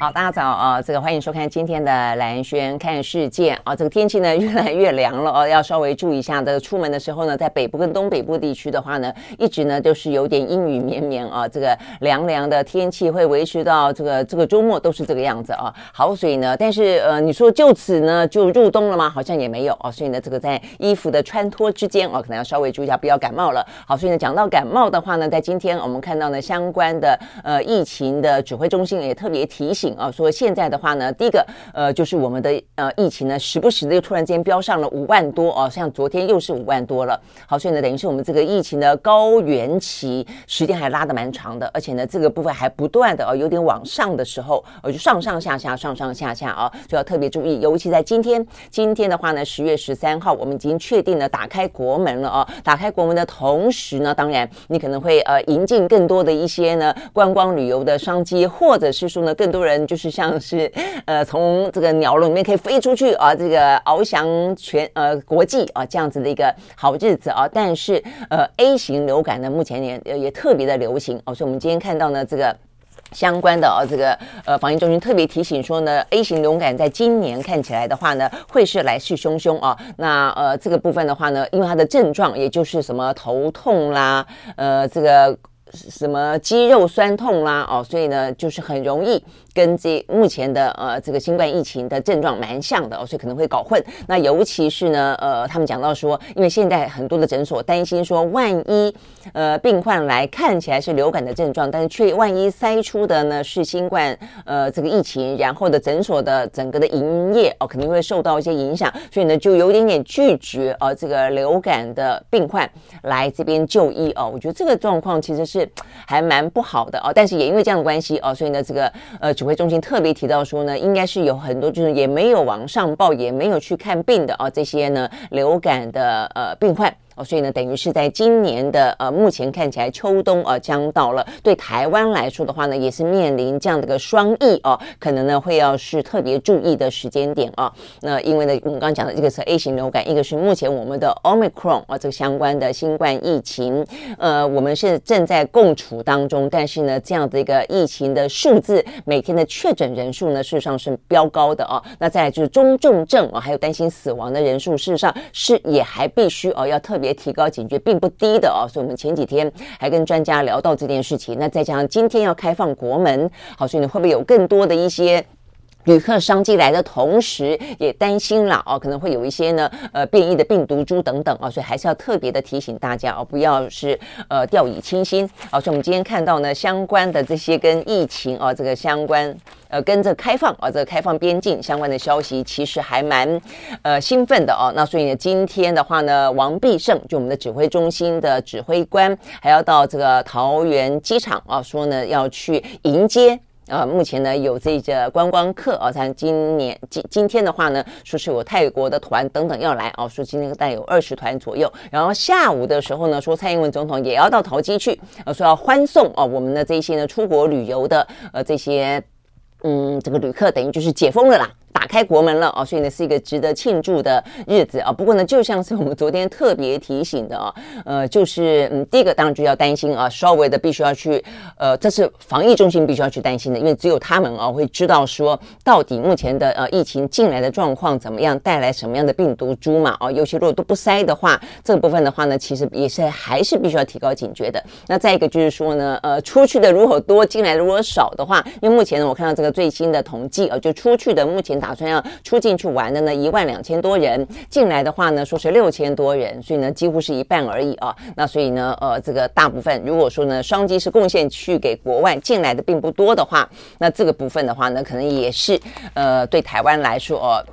好，大家早啊！这个欢迎收看今天的兰轩看世界啊！这个天气呢越来越凉了哦，要稍微注意一下。这个出门的时候呢，在北部跟东北部地区的话呢，一直呢都是有点阴雨绵绵啊。这个凉凉的天气会维持到这个这个周末都是这个样子啊。好，所以呢，但是呃，你说就此呢就入冬了吗？好像也没有啊。所以呢，这个在衣服的穿脱之间啊，可能要稍微注意一下，不要感冒了。好，所以呢，讲到感冒的话呢，在今天我们看到呢相关的呃疫情的指挥中心也特别提醒。啊，说现在的话呢，第一个呃，就是我们的呃疫情呢，时不时的又突然间飙上了五万多哦，像昨天又是五万多了。好，所以呢，等于是我们这个疫情的高原期时间还拉得蛮长的，而且呢，这个部分还不断的哦，有点往上的时候，呃，就上上下下，上上下下啊，就要特别注意。尤其在今天，今天的话呢，十月十三号，我们已经确定了打开国门了哦。打开国门的同时呢，当然你可能会呃引进更多的一些呢观光旅游的商机，或者是说呢，更多人就是。像是呃，从这个鸟笼里面可以飞出去啊，这个翱翔全呃国际啊这样子的一个好日子啊，但是呃 A 型流感呢，目前也也特别的流行哦，所以我们今天看到呢这个相关的啊这个呃防疫中心特别提醒说呢，A 型流感在今年看起来的话呢，会是来势汹汹啊。那呃这个部分的话呢，因为它的症状也就是什么头痛啦，呃这个什么肌肉酸痛啦哦，所以呢就是很容易。跟这目前的呃这个新冠疫情的症状蛮像的哦，所以可能会搞混。那尤其是呢，呃，他们讲到说，因为现在很多的诊所担心说，万一呃病患来看起来是流感的症状，但是却万一筛出的呢是新冠呃这个疫情，然后的诊所的整个的营业哦肯定会受到一些影响，所以呢就有点点拒绝呃这个流感的病患来这边就医哦。我觉得这个状况其实是是还蛮不好的哦，但是也因为这样的关系哦，所以呢这个呃指挥中心特别提到说呢，应该是有很多就是也没有往上报，也没有去看病的啊，这些呢流感的呃病患。哦，所以呢，等于是在今年的呃，目前看起来秋冬啊将到了，对台湾来说的话呢，也是面临这样的一个双疫哦，可能呢会要是特别注意的时间点啊。那因为呢，我们刚刚讲的这个是 A 型流感，一个是目前我们的 Omicron 啊这个相关的新冠疫情，呃，我们是正在共处当中，但是呢，这样的一个疫情的数字，每天的确诊人数呢，事实上是飙高的哦。那再就是中重症啊，还有担心死亡的人数，事实上是也还必须哦要特别。提高警觉并不低的哦，所以我们前几天还跟专家聊到这件事情。那再加上今天要开放国门，好，所以你会不会有更多的一些旅客商机来的同时，也担心了哦，可能会有一些呢呃变异的病毒株等等啊，所以还是要特别的提醒大家哦，不要是呃掉以轻心。啊，所以我们今天看到呢相关的这些跟疫情啊这个相关。呃，跟着开放啊，这个开放边境相关的消息，其实还蛮呃兴奋的哦。那所以呢，今天的话呢，王必胜就我们的指挥中心的指挥官，还要到这个桃园机场啊，说呢要去迎接呃。目前呢有这个观光客啊，像今年今今天的话呢，说是有泰国的团等等要来啊，说今天大概有二十团左右。然后下午的时候呢，说蔡英文总统也要到桃机去，呃，说要欢送啊我们的这些呢出国旅游的呃这些。嗯，这个旅客等于就是解封了啦。开国门了啊，所以呢是一个值得庆祝的日子啊。不过呢，就像是我们昨天特别提醒的啊，呃，就是嗯，第一个当然就要担心啊，稍微的必须要去呃，这是防疫中心必须要去担心的，因为只有他们啊会知道说到底目前的呃疫情进来的状况怎么样，带来什么样的病毒株嘛啊。尤其如果都不筛的话，这个部分的话呢，其实也是还是必须要提高警觉的。那再一个就是说呢，呃，出去的如果多，进来如果少的话，因为目前呢，我看到这个最新的统计啊，就出去的目前。打算要出境去玩的呢，一万两千多人进来的话呢，说是六千多人，所以呢，几乎是一半而已啊。那所以呢，呃，这个大部分如果说呢，双机是贡献去给国外进来的并不多的话，那这个部分的话呢，可能也是呃，对台湾来说哦。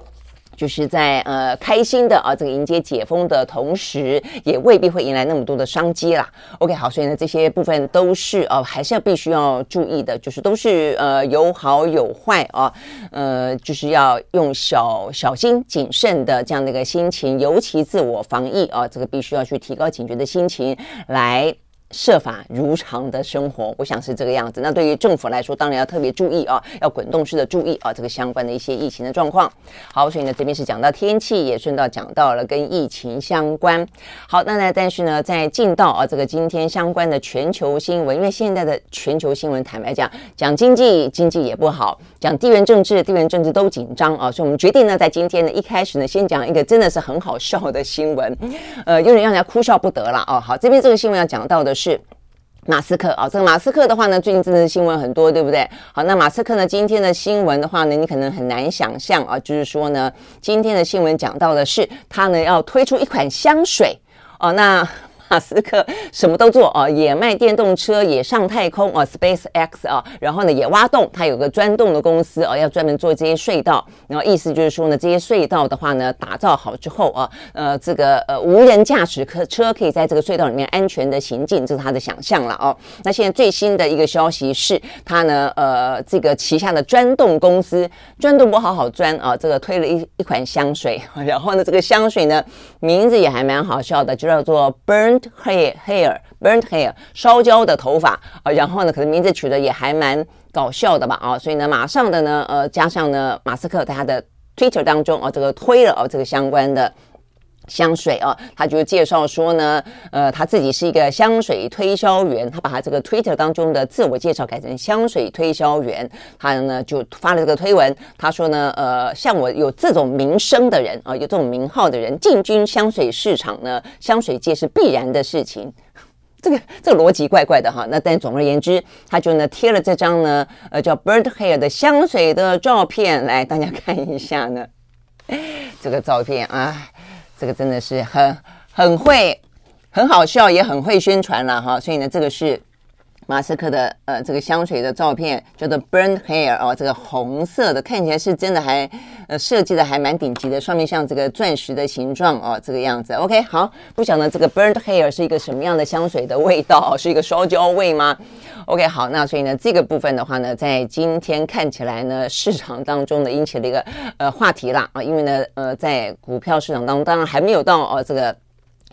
就是在呃开心的啊，这个迎接解封的同时，也未必会迎来那么多的商机啦。OK，好，所以呢，这些部分都是哦、还是要必须要注意的，就是都是呃有好有坏啊，呃，就是要用小小心谨慎的这样的一个心情，尤其自我防疫啊，这个必须要去提高警觉的心情来。设法如常的生活，我想是这个样子。那对于政府来说，当然要特别注意啊，要滚动式的注意啊，这个相关的一些疫情的状况。好，所以呢，这边是讲到天气，也顺道讲到了跟疫情相关。好，那呢，但是呢，在进到啊这个今天相关的全球新闻，因为现在的全球新闻，坦白讲，讲经济，经济也不好；讲地缘政治，地缘政治都紧张啊。所以我们决定呢，在今天呢，一开始呢，先讲一个真的是很好笑的新闻，呃，有点让人家哭笑不得了哦。好，这边这个新闻要讲到的。是马斯克啊，这个马斯克的话呢，最近真的新闻很多，对不对？好，那马斯克呢，今天的新闻的话呢，你可能很难想象啊，就是说呢，今天的新闻讲到的是他呢要推出一款香水哦，那。马斯克什么都做啊，也卖电动车，也上太空啊，SpaceX 啊，然后呢也挖洞，他有个钻洞的公司啊，要专门做这些隧道。然后意思就是说呢，这些隧道的话呢，打造好之后啊，呃，这个呃无人驾驶可车可以在这个隧道里面安全的行进，这是他的想象了哦。那现在最新的一个消息是，他呢呃这个旗下的钻洞公司钻洞不好好钻啊，这个推了一一款香水，然后呢这个香水呢名字也还蛮好笑的，就叫做 Burn。Hair hair burnt hair 烧焦的头发啊，然后呢，可能名字取的也还蛮搞笑的吧啊，所以呢，马上的呢，呃，加上呢，马斯克在他的推特当中啊，这个推了啊，这个相关的。香水啊，他就介绍说呢，呃，他自己是一个香水推销员，他把他这个 Twitter 当中的自我介绍改成香水推销员，他呢就发了这个推文，他说呢，呃，像我有这种名声的人啊，有这种名号的人进军香水市场呢，香水界是必然的事情，这个这个逻辑怪怪的哈。那但总而言之，他就呢贴了这张呢，呃，叫 Bird Hair 的香水的照片来，大家看一下呢，这个照片啊。这个真的是很很会，很好笑，也很会宣传了哈。所以呢，这个是马斯克的呃这个香水的照片，叫做 Burnt Hair 哦，这个红色的看起来是真的还呃设计的还蛮顶级的，上面像这个钻石的形状哦，这个样子。OK，好，不晓得这个 Burnt Hair 是一个什么样的香水的味道，是一个烧焦味吗？OK，好，那所以呢，这个部分的话呢，在今天看起来呢，市场当中呢，引起了一个呃话题啦啊，因为呢，呃，在股票市场当中，当然还没有到哦这个。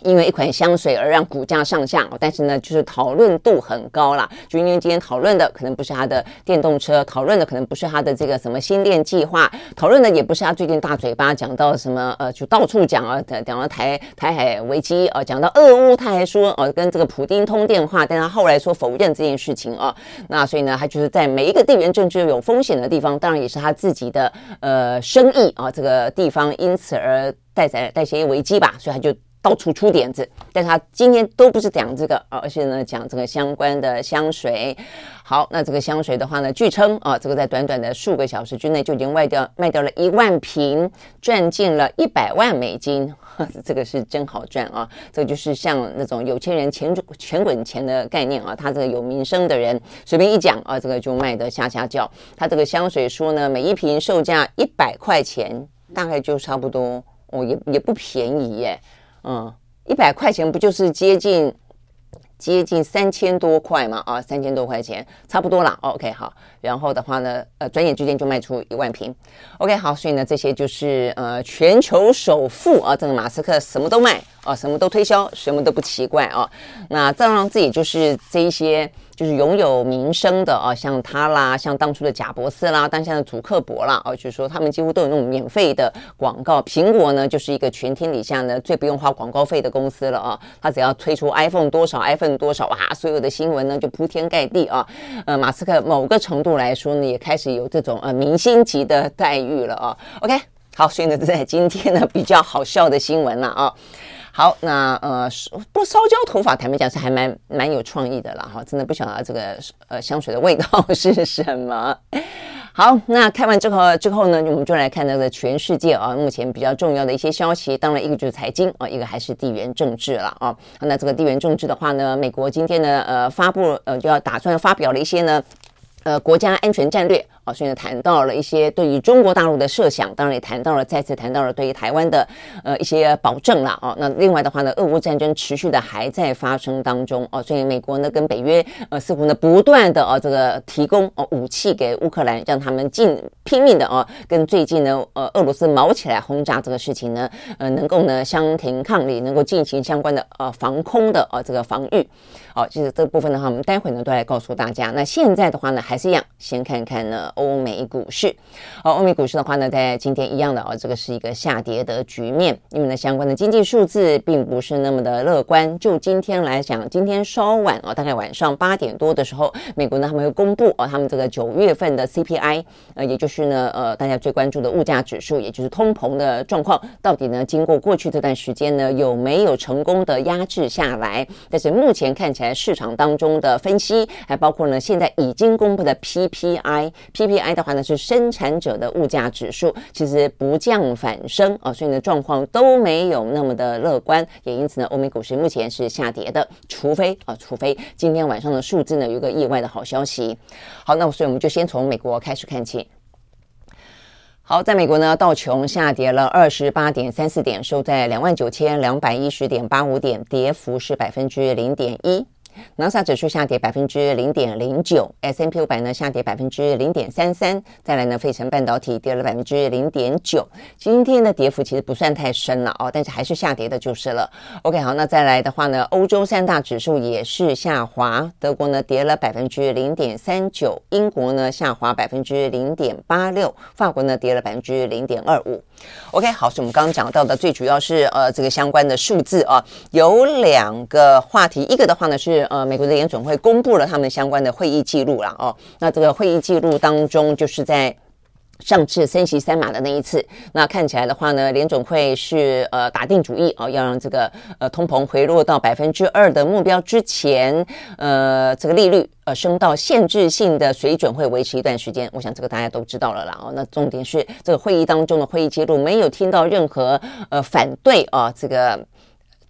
因为一款香水而让股价上下，但是呢，就是讨论度很高啦。就因为今天讨论的可能不是他的电动车，讨论的可能不是他的这个什么新店计划，讨论的也不是他最近大嘴巴讲到什么呃，就到处讲啊，讲到台台海危机啊，讲到俄乌，他还说哦、跟这个普丁通电话，但他后来说否认这件事情啊。那所以呢，他就是在每一个地缘政治有风险的地方，当然也是他自己的呃生意啊，这个地方因此而带来带些危机吧，所以他就。到处出点子，但是他今天都不是讲这个，而是呢讲这个相关的香水。好，那这个香水的话呢，据称啊，这个在短短的数个小时之内就已经卖掉卖掉了一万瓶，赚进了一百万美金，这个是真好赚啊！这个就是像那种有钱人钱钱滚钱的概念啊，他这个有名声的人随便一讲啊，这个就卖得吓吓叫。他这个香水说呢，每一瓶售价一百块钱，大概就差不多哦，也也不便宜耶。嗯，一百块钱不就是接近接近三千多块嘛？啊，三千多块钱差不多了。OK，好，然后的话呢，呃，转眼之间就卖出一万瓶。OK，好，所以呢，这些就是呃全球首富啊，这个马斯克什么都卖啊，什么都推销，什么都不奇怪啊。那再让自己就是这一些。就是拥有名声的啊，像他啦，像当初的贾伯斯啦，当下的祖克伯啦，啊，就是说他们几乎都有那种免费的广告。苹果呢，就是一个全天底下呢最不用花广告费的公司了啊，他只要推出 iPhone 多少，iPhone 多少，哇，所有的新闻呢就铺天盖地啊。呃，马斯克某个程度来说呢，也开始有这种呃明星级的待遇了啊。OK，好，所以呢，在今天呢比较好笑的新闻了啊。好，那呃，不烧焦头发，坦白讲是还蛮蛮有创意的啦，哈，真的不晓得这个呃香水的味道是什么。好，那看完之后之后呢，我们就来看那个全世界啊，目前比较重要的一些消息。当然，一个就是财经啊，一个还是地缘政治了啊。那这个地缘政治的话呢，美国今天呢，呃，发布呃就要打算发表了一些呢。呃，国家安全战略啊，所以呢谈到了一些对于中国大陆的设想，当然也谈到了再次谈到了对于台湾的呃一些保证了啊。那另外的话呢，俄乌战争持续的还在发生当中哦，所以美国呢跟北约呃似乎呢不断的啊这个提供哦武器给乌克兰，让他们尽拼命的啊跟最近呢呃俄罗斯毛起来轰炸这个事情呢呃能够呢相庭抗礼，能够进行相关的呃防空的呃这个防御。好，其实这部分的话，我们待会呢都来告诉大家。那现在的话呢，还是一样，先看看呢欧美股市。好，欧美股市的话呢，在今天一样的哦，这个是一个下跌的局面，因为呢相关的经济数字并不是那么的乐观。就今天来讲，今天稍晚哦，大概晚上八点多的时候，美国呢他们会公布哦，他们这个九月份的 CPI，呃，也就是呢呃大家最关注的物价指数，也就是通膨的状况，到底呢经过过去这段时间呢有没有成功的压制下来？但是目前看起来。在市场当中的分析，还包括呢，现在已经公布的 PPI，PPI 的话呢是生产者的物价指数，其实不降反升啊，所以呢状况都没有那么的乐观，也因此呢，欧美股市目前是下跌的，除非啊，除非今天晚上的数字呢有个意外的好消息。好，那所以我们就先从美国开始看起。好，在美国呢，道琼下跌了二十八点三四点，收在两万九千两百一十点八五点，跌幅是百分之零点一。纳斯达克指数下跌百分之零点零九，S&P 五百呢下跌百分之零点三三，再来呢，费城半导体跌了百分之零点九。今天的跌幅其实不算太深了哦，但是还是下跌的就是了。OK，好，那再来的话呢，欧洲三大指数也是下滑，德国呢跌了百分之零点三九，英国呢下滑百分之零点八六，法国呢跌了百分之零点二五。OK，好，是我们刚刚讲到的，最主要是呃这个相关的数字啊，有两个话题，一个的话呢是。呃，美国的联准会公布了他们相关的会议记录了哦。那这个会议记录当中，就是在上次升息三码的那一次，那看起来的话呢，联准会是呃打定主意哦，要让这个呃通膨回落到百分之二的目标之前，呃，这个利率呃升到限制性的水准会维持一段时间。我想这个大家都知道了啦哦。那重点是这个会议当中的会议记录没有听到任何呃反对啊、这个。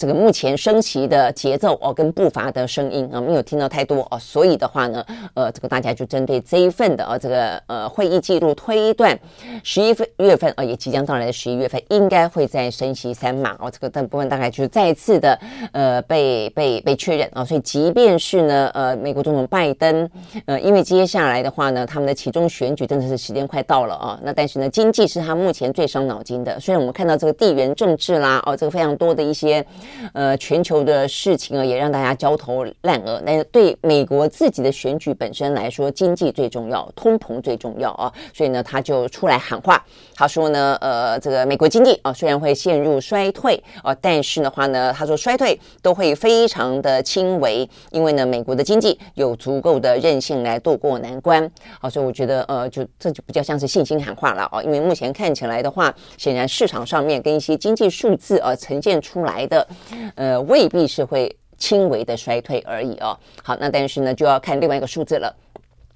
这个目前升息的节奏哦，跟步伐的声音啊，没有听到太多哦，所以的话呢，呃，这个大家就针对这一份的呃这个呃会议记录推断，十一月份啊，也即将到来的十一月份，应该会再升息三码哦，这个这部分大概就是再次的呃被被被确认啊，所以即便是呢呃美国总统拜登呃，因为接下来的话呢，他们的其中选举真的是时间快到了啊，那但是呢，经济是他目前最伤脑筋的，虽然我们看到这个地缘政治啦哦，这个非常多的一些。呃，全球的事情啊，也让大家焦头烂额。但是对美国自己的选举本身来说，经济最重要，通膨最重要啊。所以呢，他就出来喊话，他说呢，呃，这个美国经济啊，虽然会陷入衰退啊，但是的话呢，他说衰退都会非常的轻微，因为呢，美国的经济有足够的韧性来渡过难关。啊，所以我觉得，呃，就这就比较像是信心喊话了啊。因为目前看起来的话，显然市场上面跟一些经济数字啊呈现出来的。呃，未必是会轻微的衰退而已哦。好，那但是呢，就要看另外一个数字了。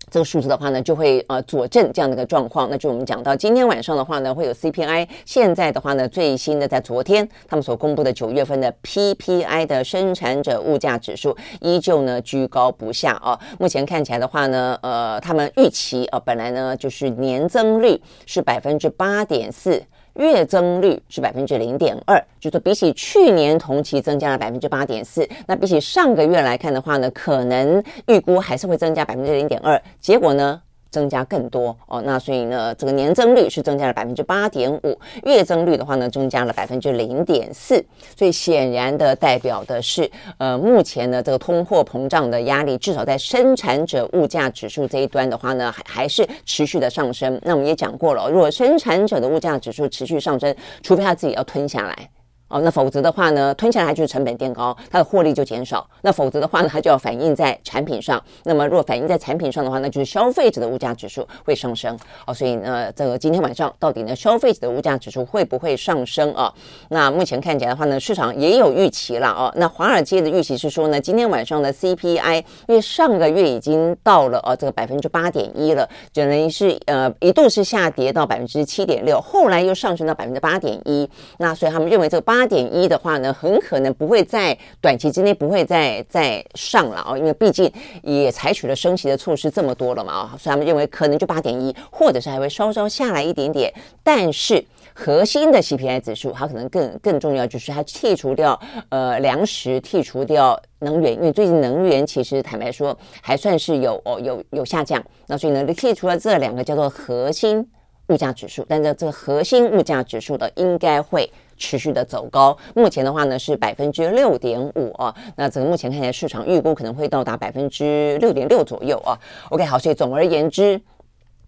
这个数字的话呢，就会呃佐证这样的一个状况。那就我们讲到今天晚上的话呢，会有 CPI。现在的话呢，最新的在昨天他们所公布的九月份的 PPI 的生产者物价指数，依旧呢居高不下啊。目前看起来的话呢，呃，他们预期呃本来呢就是年增率是百分之八点四。月增率是百分之零点二，就是说比起去年同期增加了百分之八点四，那比起上个月来看的话呢，可能预估还是会增加百分之零点二，结果呢？增加更多哦，那所以呢，这个年增率是增加了百分之八点五，月增率的话呢，增加了百分之零点四，所以显然的代表的是，呃，目前呢，这个通货膨胀的压力，至少在生产者物价指数这一端的话呢，还还是持续的上升。那我们也讲过了，如果生产者的物价指数持续上升，除非他自己要吞下来。哦，那否则的话呢，吞下来就是成本垫高，它的获利就减少。那否则的话呢，它就要反映在产品上。那么如果反映在产品上的话，那就是消费者的物价指数会上升。哦，所以呢，这个今天晚上到底呢，消费者的物价指数会不会上升啊？那目前看起来的话呢，市场也有预期了哦。那华尔街的预期是说呢，今天晚上的 CPI，因为上个月已经到了呃这个百分之八点一了，就等于是呃一度是下跌到百分之七点六，后来又上升到百分之八点一。那所以他们认为这个八。八点一的话呢，很可能不会在短期之内不会再再上了啊，因为毕竟也采取了升息的措施这么多了嘛啊，所以他们认为可能就八点一，或者是还会稍稍下来一点点，但是。核心的 CPI 指数，它可能更更重要，就是它剔除掉呃粮食，剔除掉能源，因为最近能源其实坦白说还算是有哦有有下降，那所以呢，剔除了这两个叫做核心物价指数，但是这个核心物价指数的应该会持续的走高，目前的话呢是百分之六点五啊，那整个目前看起来市场预估可能会到达百分之六点六左右啊。OK，好，所以总而言之。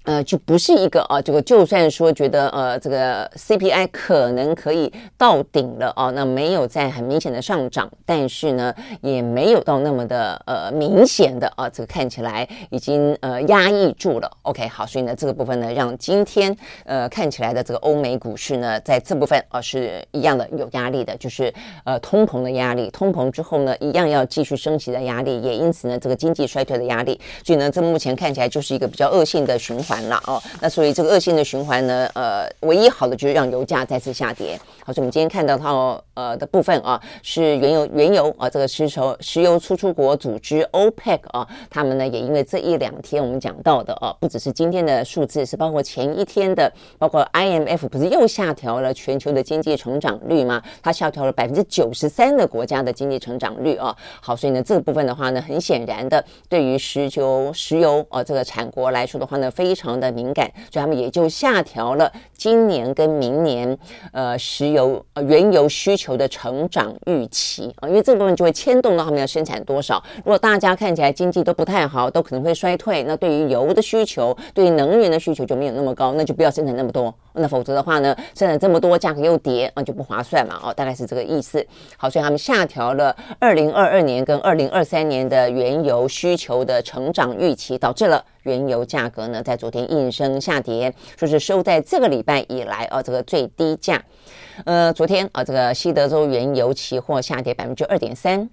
呃，就不是一个啊，这个就算说觉得呃，这个 CPI 可能可以到顶了啊，那没有在很明显的上涨，但是呢，也没有到那么的呃明显的啊，这个看起来已经呃压抑住了。OK，好，所以呢，这个部分呢，让今天呃看起来的这个欧美股市呢，在这部分啊是一样的有压力的，就是呃通膨的压力，通膨之后呢，一样要继续升级的压力，也因此呢，这个经济衰退的压力，所以呢，这目前看起来就是一个比较恶性的循。环了哦，那所以这个恶性的循环呢，呃，唯一好的就是让油价再次下跌。好，所以我们今天看到它哦呃的部分啊，是原油原油啊，这个石油石油输出国组织 OPEC 啊，他们呢也因为这一两天我们讲到的啊，不只是今天的数字，是包括前一天的，包括 IMF 不是又下调了全球的经济成长率吗？它下调了百分之九十三的国家的经济成长率啊。好，所以呢这个部分的话呢，很显然的，对于石油石油啊这个产国来说的话呢，非非常。的敏感，所以他们也就下调了今年跟明年呃石油呃原油需求的成长预期啊，因为这部分就会牵动到他们要生产多少。如果大家看起来经济都不太好，都可能会衰退，那对于油的需求，对于能源的需求就没有那么高，那就不要生产那么多。那否则的话呢，生产这么多，价格又跌，那就不划算嘛。哦，大概是这个意思。好，所以他们下调了二零二二年跟二零二三年的原油需求的成长预期，导致了。原油价格呢，在昨天应声下跌，说是收在这个礼拜以来啊，这个最低价。呃，昨天啊，这个西德州原油期货下跌百分之二点三。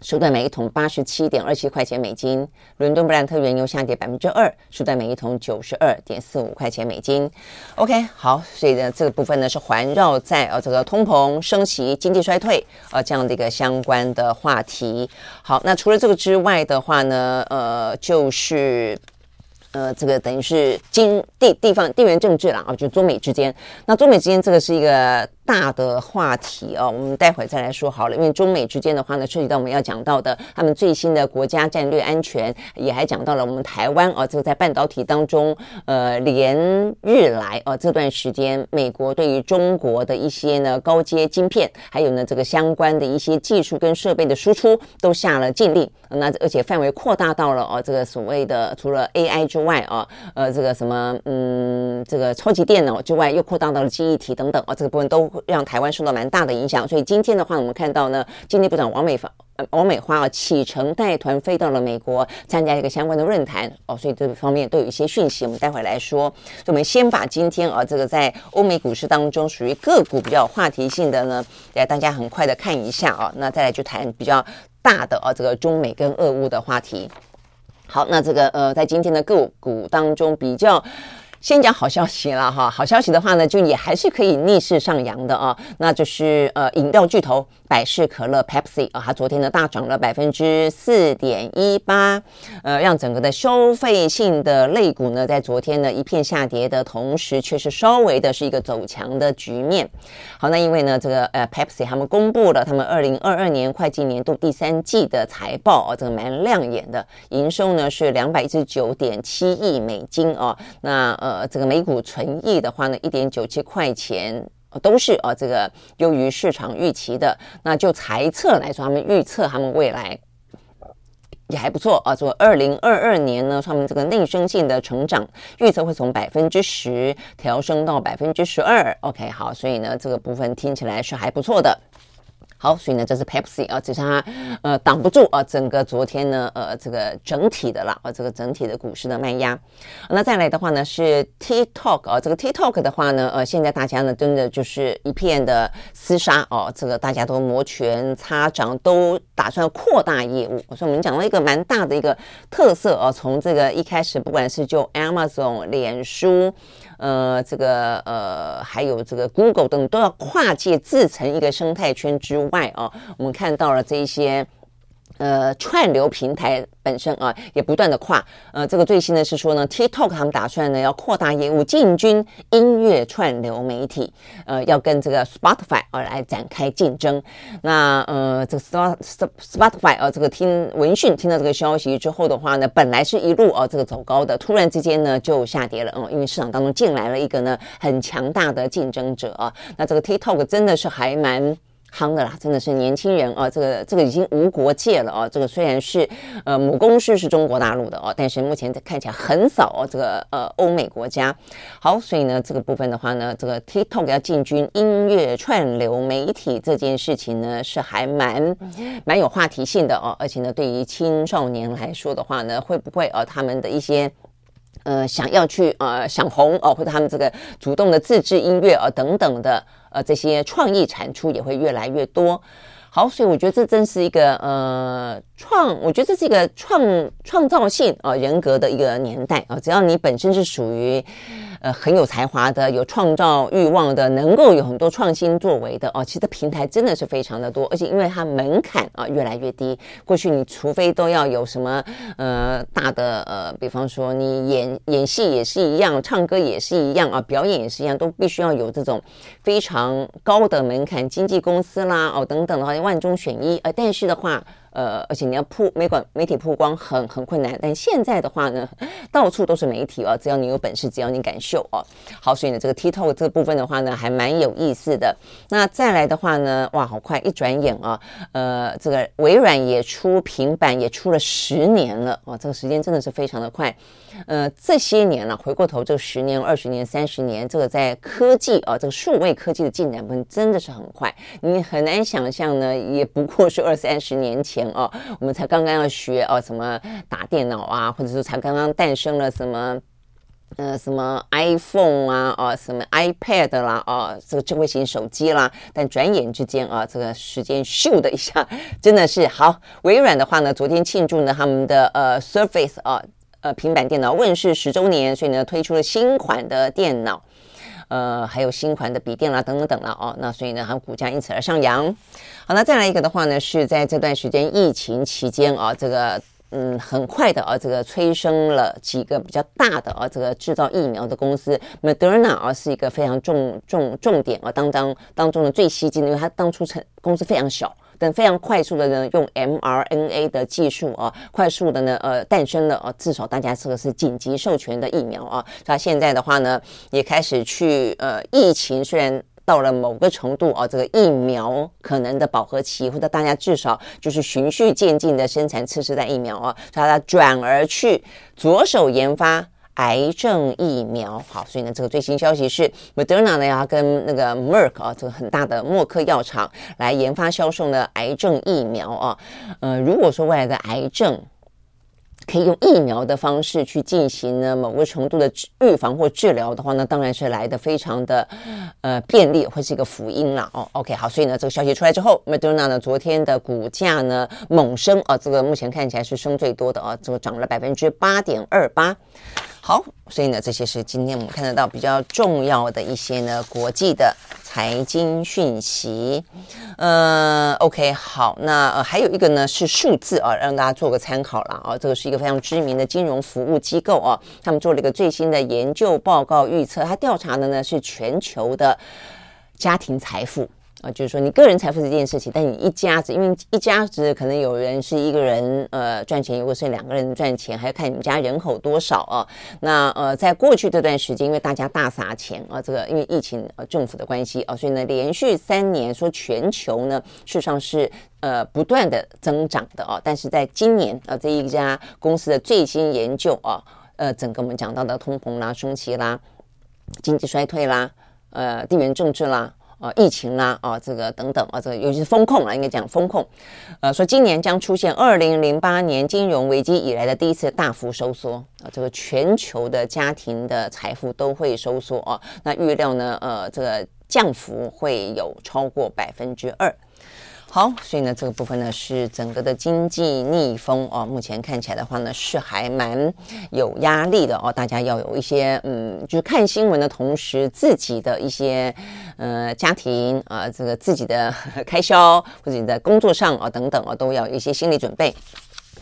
收在每一桶八十七点二七块钱美金，伦敦布兰特原油下跌百分之二，收在每一桶九十二点四五块钱美金。OK，好，所以呢，这个部分呢是环绕在呃这个通膨升级、经济衰退呃这样的一个相关的话题。好，那除了这个之外的话呢，呃，就是。呃，这个等于是经地地方地缘政治了啊，就中美之间。那中美之间这个是一个大的话题啊，我们待会再来说好了。因为中美之间的话呢，涉及到我们要讲到的他们最新的国家战略安全，也还讲到了我们台湾啊，这个在半导体当中，呃，连日来啊这段时间，美国对于中国的一些呢高阶晶片，还有呢这个相关的一些技术跟设备的输出，都下了禁令。那而且范围扩大到了哦，这个所谓的除了 AI 之外啊，呃，这个什么嗯，这个超级电脑之外，又扩大到了记忆体等等啊，这个部分都让台湾受到蛮大的影响。所以今天的话，我们看到呢，经济部长王美华、王美花啊启程带团飞到了美国参加一个相关的论坛哦，所以这方面都有一些讯息，我们待会来说。所以我们先把今天啊这个在欧美股市当中属于个股比较话题性的呢，来大家很快的看一下啊，那再来就谈比较。大的啊，这个中美跟俄乌的话题。好，那这个呃，在今天的个股当中比较。先讲好消息了哈，好消息的话呢，就也还是可以逆势上扬的啊，那就是呃饮料巨头百事可乐 Pepsi 啊，它昨天呢大涨了百分之四点一八，呃，让整个的消费性的类股呢在昨天呢一片下跌的同时，却是稍微的是一个走强的局面。好，那因为呢这个呃 Pepsi 他们公布了他们二零二二年会计年度第三季的财报啊，这个蛮亮眼的，营收呢是两百一十九点七亿美金啊，那呃。呃，这个每股纯益的话呢，一点九七块钱，都是啊，这个优于市场预期的。那就财测来说，他们预测他们未来也还不错啊。说二零二二年呢，他们这个内生性的成长预测会从百分之十调升到百分之十二。OK，好，所以呢，这个部分听起来是还不错的。好，所以呢，这是 Pepsi 啊，只是它呃挡不住啊，整个昨天呢，呃，这个整体的啦，啊，这个整体的股市的卖压。那再来的话呢，是 TikTok 啊，这个 TikTok 的话呢，呃，现在大家呢，真的就是一片的厮杀哦，这个大家都摩拳擦掌，都打算扩大业务。所以我们讲到一个蛮大的一个特色啊，从这个一开始，不管是就 Amazon、脸书。呃，这个呃，还有这个 Google 等都要跨界自成一个生态圈之外啊，我们看到了这一些。呃，串流平台本身啊，也不断的跨。呃，这个最新的是说呢，TikTok 他们打算呢要扩大业务，进军音乐串流媒体，呃，要跟这个 Spotify 啊来展开竞争。那呃，这个 Spotify 啊，这个听闻讯听到这个消息之后的话呢，本来是一路啊这个走高的，突然之间呢就下跌了。嗯，因为市场当中进来了一个呢很强大的竞争者啊。那这个 TikTok 真的是还蛮。夯的啦，真的是年轻人啊，这个这个已经无国界了啊。这个虽然是呃母公司是中国大陆的哦，但是目前看起来很少哦这个呃欧美国家。好，所以呢这个部分的话呢，这个 TikTok 要进军音乐串流媒体这件事情呢，是还蛮蛮有话题性的哦。而且呢，对于青少年来说的话呢，会不会呃他们的一些呃想要去呃想红哦，或者他们这个主动的自制音乐啊等等的。呃，这些创意产出也会越来越多。好，所以我觉得这真是一个呃创，我觉得这是一个创创造性啊、人格的一个年代啊。只要你本身是属于。呃，很有才华的，有创造欲望的，能够有很多创新作为的哦。其实平台真的是非常的多，而且因为它门槛啊越来越低。过去你除非都要有什么呃大的呃，比方说你演演戏也是一样，唱歌也是一样啊，表演也是一样，都必须要有这种非常高的门槛，经纪公司啦哦等等的话，万中选一。呃，但是的话。呃，而且你要曝媒管媒体曝光很很困难，但现在的话呢，到处都是媒体哦，只要你有本事，只要你敢秀哦。好，所以呢，这个 TikTok 这个部分的话呢，还蛮有意思的。那再来的话呢，哇，好快，一转眼啊，呃，这个微软也出平板，也出了十年了哦，这个时间真的是非常的快。呃，这些年了，回过头这十年、二十年、三十年，这个在科技啊，这个数位科技的进展，真的是很快，你很难想象呢，也不过是二三十年前。哦，我们才刚刚要学哦，什么打电脑啊，或者说才刚刚诞生了什么，呃，什么 iPhone 啊，哦，什么 iPad 啦，哦，这个智慧型手机啦，但转眼之间啊，这个时间咻的一下，真的是好。微软的话呢，昨天庆祝呢他们的呃 Surface 啊，呃平板电脑问世十周年，所以呢推出了新款的电脑。呃，还有新款的笔电啦，等等等了哦。那所以呢，它股价因此而上扬。好，那再来一个的话呢，是在这段时间疫情期间啊，这个嗯，很快的啊，这个催生了几个比较大的啊，这个制造疫苗的公司，Moderna 啊，是一个非常重重重点啊，当当当中的最吸睛的，因为它当初成公司非常小。等非常快速的呢，用 mRNA 的技术啊，快速的呢，呃，诞生了啊，至少大家这个是紧急授权的疫苗啊。那现在的话呢，也开始去呃，疫情虽然到了某个程度啊，这个疫苗可能的饱和期，或者大家至少就是循序渐进的生产次世代疫苗啊，所以它转而去着手研发。癌症疫苗，好，所以呢，这个最新消息是，Moderna 呢要跟那个 Merck 啊，这个很大的默克药厂来研发销售呢癌症疫苗啊。呃，如果说未来的癌症可以用疫苗的方式去进行呢某个程度的预防或治疗的话呢，当然是来得非常的呃便利，会是一个福音了哦。OK，好，所以呢，这个消息出来之后，Moderna 呢昨天的股价呢猛升啊，这个目前看起来是升最多的啊，这个涨了百分之八点二八。好，所以呢，这些是今天我们看得到比较重要的一些呢国际的财经讯息。呃，OK，好，那呃还有一个呢是数字啊，让大家做个参考了啊。这个是一个非常知名的金融服务机构啊，他们做了一个最新的研究报告预测，他调查的呢是全球的家庭财富。啊，就是说你个人财富这件事情，但你一家子，因为一家子可能有人是一个人呃赚钱，如果是两个人赚钱，还要看你们家人口多少啊。那呃，在过去这段时间，因为大家大撒钱啊，这个因为疫情呃政府的关系啊，所以呢，连续三年说全球呢事实上是呃不断的增长的啊。但是在今年啊，这一家公司的最新研究啊，呃，整个我们讲到的通膨啦、升息啦、经济衰退啦、呃，地缘政治啦。啊，疫情啦，啊，这个等等啊，这个尤其是风控啦，应该讲风控，呃，说今年将出现二零零八年金融危机以来的第一次大幅收缩啊，这个全球的家庭的财富都会收缩啊，那预料呢，呃，这个降幅会有超过百分之二。好，所以呢，这个部分呢是整个的经济逆风哦。目前看起来的话呢，是还蛮有压力的哦。大家要有一些嗯，就是看新闻的同时，自己的一些呃家庭啊、这个自己的开销或者你在工作上啊、等等啊、都要有一些心理准备。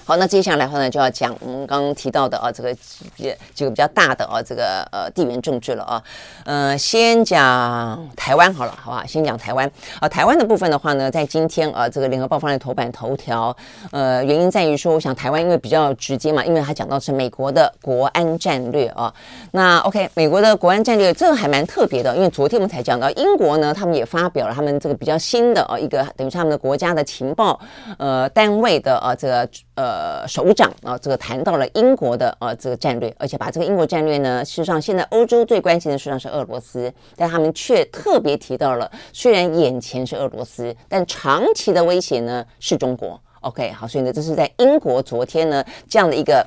好，那接下来的话呢，就要讲我们刚刚提到的啊，这个几几个比较大的啊，这个呃地缘政治了啊。呃，先讲台湾好了，好吧？先讲台湾啊，台湾的部分的话呢，在今天啊，这个联合报放在头版头条，呃，原因在于说，我想台湾因为比较直接嘛，因为它讲到是美国的国安战略啊。那 OK，美国的国安战略这个还蛮特别的，因为昨天我们才讲到英国呢，他们也发表了他们这个比较新的啊一个等于他们的国家的情报呃单位的啊这个呃。呃，首长啊，这个谈到了英国的呃这个战略，而且把这个英国战略呢，事实上现在欧洲最关心的实际上是俄罗斯，但他们却特别提到了，虽然眼前是俄罗斯，但长期的威胁呢是中国。OK，好，所以呢，这是在英国昨天呢这样的一个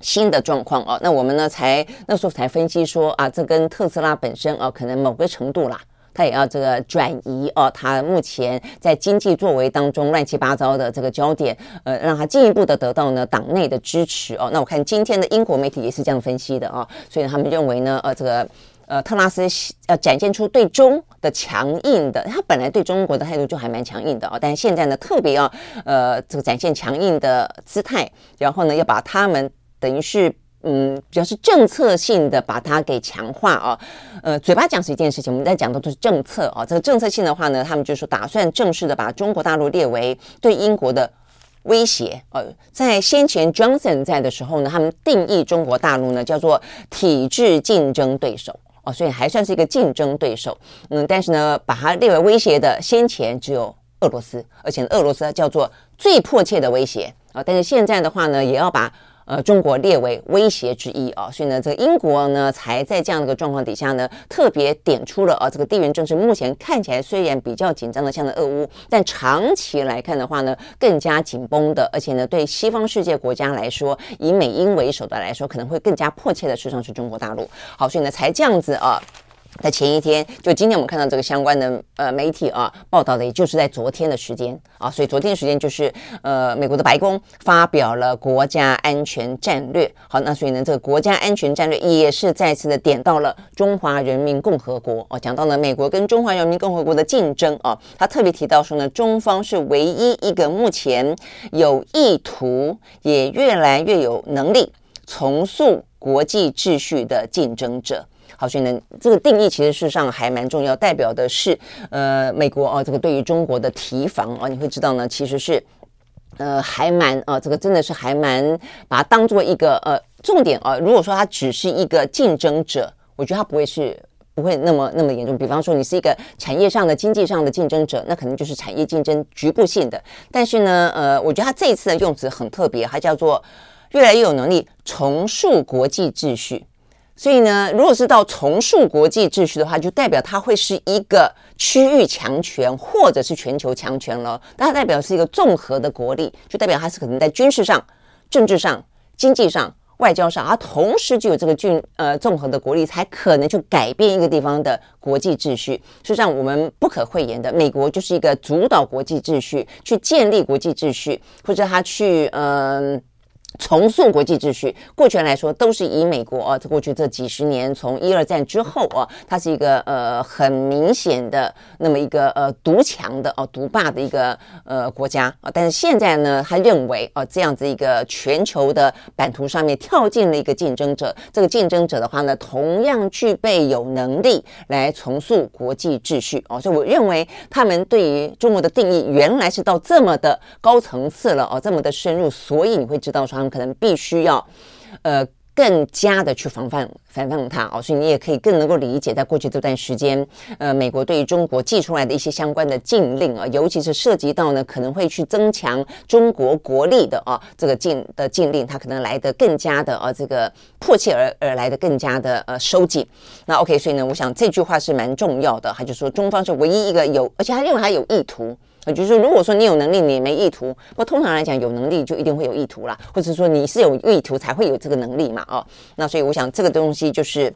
新的状况哦。那我们呢才那时候才分析说啊，这跟特斯拉本身啊，可能某个程度啦。他也要这个转移哦，他目前在经济作为当中乱七八糟的这个焦点，呃，让他进一步的得到呢党内的支持哦。那我看今天的英国媒体也是这样分析的啊、哦，所以他们认为呢，呃，这个呃特拉斯要展现出对中的强硬的，他本来对中国的态度就还蛮强硬的啊、哦，但是现在呢特别要呃这个展现强硬的姿态，然后呢要把他们等于是。嗯，比较是政策性的把它给强化啊，呃，嘴巴讲是一件事情，我们在讲的都是政策啊。这个政策性的话呢，他们就说打算正式的把中国大陆列为对英国的威胁。呃，在先前 Johnson 在的时候呢，他们定义中国大陆呢叫做体制竞争对手哦，所以还算是一个竞争对手。嗯，但是呢，把它列为威胁的先前只有俄罗斯，而且俄罗斯叫做最迫切的威胁啊。但是现在的话呢，也要把。呃，中国列为威胁之一啊，所以呢，这个英国呢，才在这样的一个状况底下呢，特别点出了啊，这个地缘政治目前看起来虽然比较紧张的，像的俄乌，但长期来看的话呢，更加紧绷的，而且呢，对西方世界国家来说，以美英为首的来说，可能会更加迫切的，事实上是中国大陆。好，所以呢，才这样子啊。在前一天，就今天我们看到这个相关的呃媒体啊报道的，也就是在昨天的时间啊，所以昨天的时间就是呃美国的白宫发表了国家安全战略。好，那所以呢，这个国家安全战略也是再次的点到了中华人民共和国哦，讲到了美国跟中华人民共和国的竞争啊，他特别提到说呢，中方是唯一一个目前有意图也越来越有能力重塑国际秩序的竞争者。好，所以呢，这个定义其实事实上还蛮重要，代表的是呃美国啊，这个对于中国的提防啊，你会知道呢，其实是呃还蛮啊，这个真的是还蛮把它当做一个呃重点啊。如果说它只是一个竞争者，我觉得它不会是不会那么那么严重。比方说你是一个产业上的、经济上的竞争者，那可能就是产业竞争局部性的。但是呢，呃，我觉得它这一次的用词很特别，它叫做越来越有能力重塑国际秩序。所以呢，如果是到重塑国际秩序的话，就代表它会是一个区域强权，或者是全球强权了。它代表是一个综合的国力，就代表它是可能在军事上、政治上、经济上、外交上，它同时具有这个军呃综合的国力，才可能去改变一个地方的国际秩序。实际上，我们不可讳言的，美国就是一个主导国际秩序、去建立国际秩序，或者他去嗯。重塑国际秩序，过去来说都是以美国啊，这过去这几十年，从一二战之后啊，它是一个呃很明显的那么一个呃独强的哦、独霸的一个呃国家啊。但是现在呢，他认为啊这样子一个全球的版图上面跳进了一个竞争者，这个竞争者的话呢，同样具备有能力来重塑国际秩序哦、啊。所以我认为他们对于中国的定义原来是到这么的高层次了哦、啊，这么的深入，所以你会知道说。可能必须要，呃，更加的去防范、防范它哦，所以你也可以更能够理解，在过去这段时间，呃，美国对于中国寄出来的一些相关的禁令啊，尤其是涉及到呢，可能会去增强中国国力的啊，这个禁的禁令，它可能来得更加的啊，这个迫切而而来的更加的呃收紧。那 OK，所以呢，我想这句话是蛮重要的，他就说中方是唯一一个有，而且他认为他有意图。也就是说，如果说你有能力，你没意图，那通常来讲，有能力就一定会有意图啦，或者说你是有意图才会有这个能力嘛，哦，那所以我想这个东西就是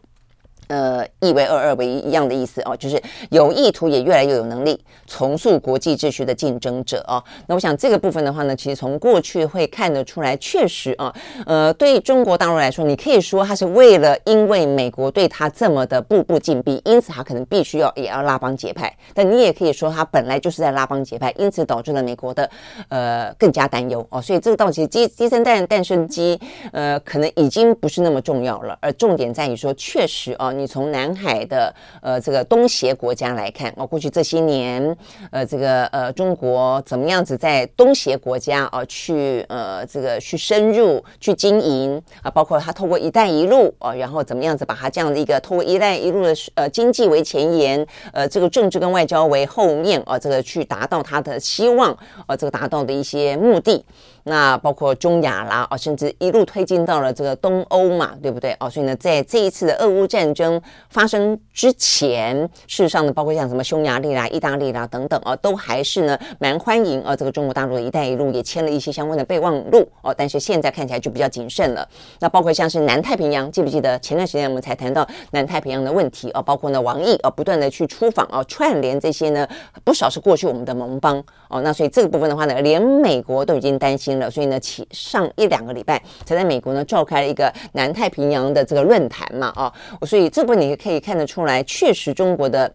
呃，一为二，二为一，一样的意思哦，就是有意图，也越来越有能力重塑国际秩序的竞争者哦。那我想这个部分的话呢，其实从过去会看得出来，确实啊，呃，对中国大陆来说，你可以说他是为了因为美国对他这么的步步紧逼，因此他可能必须要也要拉帮结派。但你也可以说他本来就是在拉帮结派，因此导致了美国的呃更加担忧哦。所以这个到底第第三代诞生机，呃，可能已经不是那么重要了，而重点在于说，确实啊。你从南海的呃这个东协国家来看，哦，过去这些年，呃，这个呃中国怎么样子在东协国家啊去呃这个去深入去经营啊，包括他透过“一带一路”啊，然后怎么样子把他这样的一个透过“一带一路”的呃经济为前沿，呃这个政治跟外交为后面啊，这个去达到他的希望啊，这个达到的一些目的。那包括中亚啦，哦，甚至一路推进到了这个东欧嘛，对不对？哦，所以呢，在这一次的俄乌战争发生之前，事实上呢，包括像什么匈牙利啦、意大利啦等等啊，都还是呢蛮欢迎啊这个中国大陆的一带一路，也签了一些相关的备忘录哦。但是现在看起来就比较谨慎了。那包括像是南太平洋，记不记得前段时间我们才谈到南太平洋的问题啊？包括呢王毅啊不断的去出访啊，串联这些呢不少是过去我们的盟邦哦。那所以这个部分的话呢，连美国都已经担心。了，所以呢，起上一两个礼拜才在美国呢召开了一个南太平洋的这个论坛嘛，啊，所以这部分你可以看得出来，确实中国的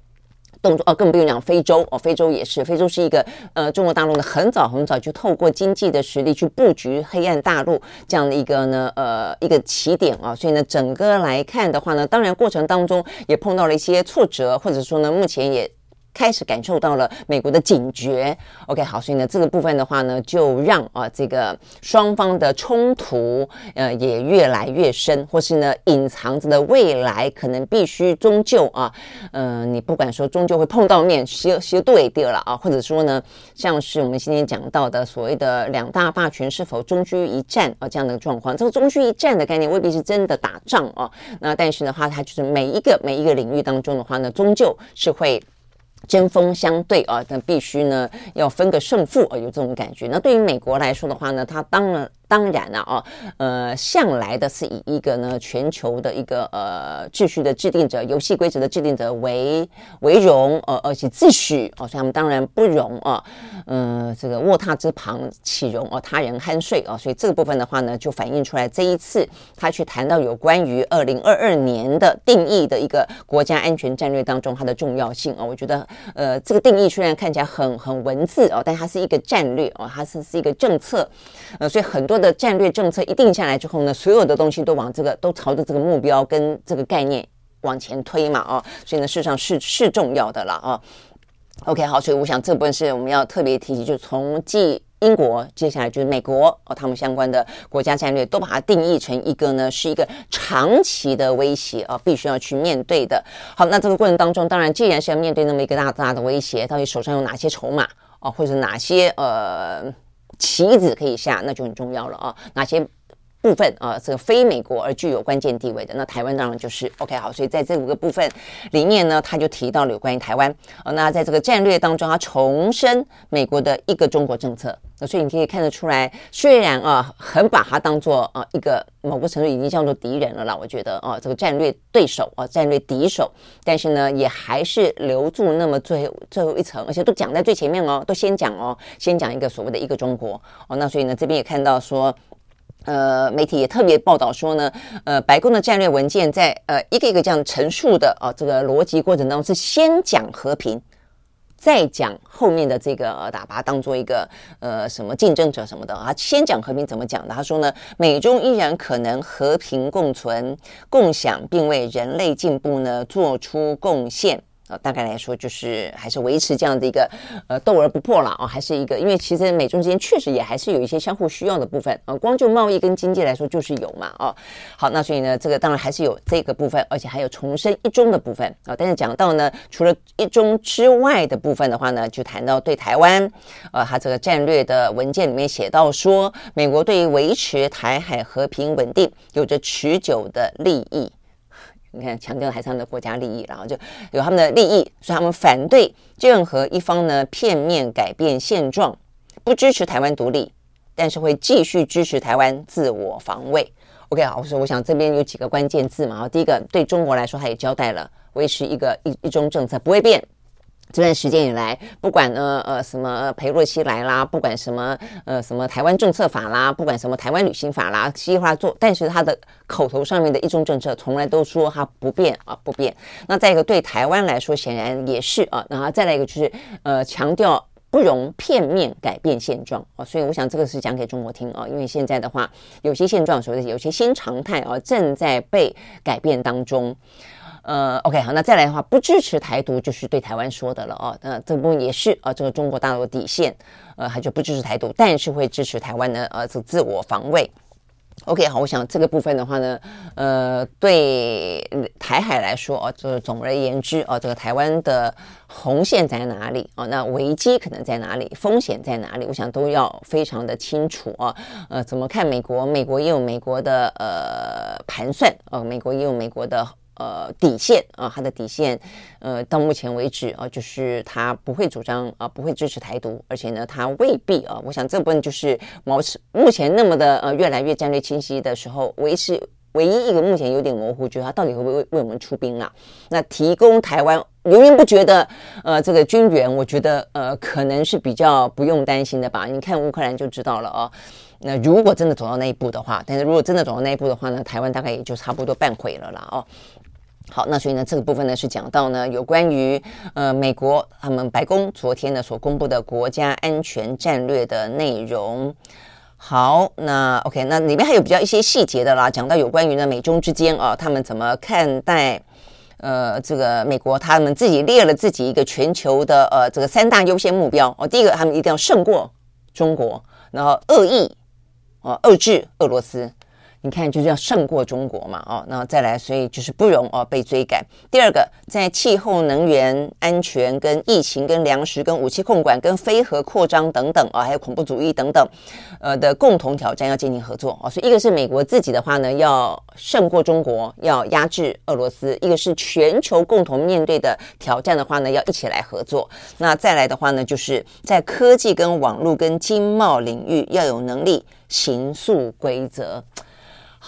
动作哦，更不用讲非洲哦，非洲也是，非洲是一个呃，中国大陆呢很早很早就透过经济的实力去布局黑暗大陆这样的一个呢呃一个起点啊，所以呢，整个来看的话呢，当然过程当中也碰到了一些挫折，或者说呢，目前也。开始感受到了美国的警觉，OK，好，所以呢，这个部分的话呢，就让啊这个双方的冲突呃也越来越深，或是呢隐藏着的未来可能必须终究啊，嗯、呃，你不管说终究会碰到面，修修对掉了啊，或者说呢，像是我们今天讲到的所谓的两大霸权是否终居一战啊这样的状况，这个终居一战的概念未必是真的打仗啊，那但是的话，它就是每一个每一个领域当中的话呢，终究是会。针锋相对啊，那必须呢要分个胜负啊，有这种感觉。那对于美国来说的话呢，它当然。当然了啊，呃，向来的是以一个呢全球的一个呃秩序的制定者、游戏规则的制定者为为荣，呃，而且自诩哦，所以他们当然不容啊，嗯、呃，这个卧榻之旁岂容哦他人酣睡啊，所以这个部分的话呢，就反映出来这一次他去谈到有关于二零二二年的定义的一个国家安全战略当中它的重要性啊，我觉得呃这个定义虽然看起来很很文字哦，但它是一个战略哦，它是是一个政策，呃，所以很多。的战略政策一定下来之后呢，所有的东西都往这个都朝着这个目标跟这个概念往前推嘛，啊，所以呢，事实上是是重要的了啊。OK，好，所以我想这部分是我们要特别提及，就从继英国，接下来就是美国哦，他们相关的国家战略都把它定义成一个呢，是一个长期的威胁啊，必须要去面对的。好，那这个过程当中，当然既然是要面对那么一个大大的威胁，到底手上有哪些筹码啊，或者哪些呃？棋子可以下，那就很重要了啊。哪些部分啊，这个非美国而具有关键地位的，那台湾当然就是 OK 好。所以在这五个部分里面呢，他就提到了有关于台湾。那在这个战略当中，他重申美国的一个中国政策。所以你可以看得出来，虽然啊，很把它当做啊一个某个程度已经叫做敌人了啦，我觉得啊，这个战略对手啊，战略敌手，但是呢，也还是留住那么最最后一层，而且都讲在最前面哦，都先讲哦，先讲一个所谓的一个中国哦。那所以呢，这边也看到说，呃，媒体也特别报道说呢，呃，白宫的战略文件在呃一个一个这样陈述的啊这个逻辑过程当中是先讲和平。再讲后面的这个，打把它当做一个呃什么竞争者什么的啊，先讲和平怎么讲的？他说呢，美中依然可能和平共存、共享，并为人类进步呢做出贡献。呃，大概来说就是还是维持这样的一个呃斗而不破了啊，还是一个，因为其实美中之间确实也还是有一些相互需要的部分啊，光就贸易跟经济来说就是有嘛啊。好，那所以呢，这个当然还是有这个部分，而且还有重申一中的部分啊。但是讲到呢，除了一中之外的部分的话呢，就谈到对台湾，呃，他这个战略的文件里面写到说，美国对于维持台海和平稳定有着持久的利益。你看，强调还是他们的国家利益，然后就有他们的利益，所以他们反对任何一方呢片面改变现状，不支持台湾独立，但是会继续支持台湾自我防卫。OK 啊，我说我想这边有几个关键字嘛，然后第一个对中国来说，他也交代了维持一个一一中政策不会变。这段时间以来，不管呢呃什么裴洛西来啦，不管什么呃什么台湾政策法啦，不管什么台湾旅行法啦，计划做，但是他的口头上面的一中政策从来都说他不变啊不变。那再一个对台湾来说，显然也是啊。然后再来一个就是呃强调不容片面改变现状啊。所以我想这个是讲给中国听啊，因为现在的话有些现状所谓的有些新常态啊正在被改变当中。呃，OK，好，那再来的话，不支持台独就是对台湾说的了哦。那这部分也是啊，这个中国大陆的底线，呃，他就不支持台独，但是会支持台湾的呃这自我防卫。OK，好，我想这个部分的话呢，呃，对台海来说哦，这个总而言之哦，这个台湾的红线在哪里哦？那危机可能在哪里？风险在哪里？我想都要非常的清楚啊。呃，怎么看美国？美国也有美国的呃盘算哦，美国也有美国的。呃，底线啊，他的底线，呃，到目前为止啊，就是他不会主张啊，不会支持台独，而且呢，他未必啊，我想这部分就是毛目前那么的呃，越来越战略清晰的时候，唯是唯一一个目前有点模糊，就是他到底会不会为我们出兵啊？那提供台湾源源不绝的呃这个军援，我觉得呃可能是比较不用担心的吧？你看乌克兰就知道了啊。那如果真的走到那一步的话，但是如果真的走到那一步的话呢，台湾大概也就差不多半毁了啦哦。好，那所以呢，这个部分呢是讲到呢有关于呃美国他们白宫昨天呢所公布的国家安全战略的内容。好，那 OK，那里面还有比较一些细节的啦，讲到有关于呢美中之间啊，他们怎么看待呃这个美国他们自己列了自己一个全球的呃这个三大优先目标哦，第一个他们一定要胜过中国，然后恶意哦遏制俄罗斯。你看，就是要胜过中国嘛，哦，那再来，所以就是不容哦被追赶。第二个，在气候、能源安全、跟疫情、跟粮食、跟武器控管、跟非核扩张等等啊，还有恐怖主义等等，呃的共同挑战要进行合作啊。所以一个是美国自己的话呢，要胜过中国，要压制俄罗斯；一个是全球共同面对的挑战的话呢，要一起来合作。那再来的话呢，就是在科技、跟网络、跟经贸领域要有能力行塑规则。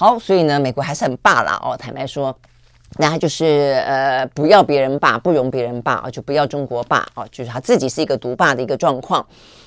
好，所以呢，美国还是很霸啦哦。坦白说，那他就是呃，不要别人霸，不容别人霸啊，就不要中国霸啊，就是他自己是一个独霸的一个状况。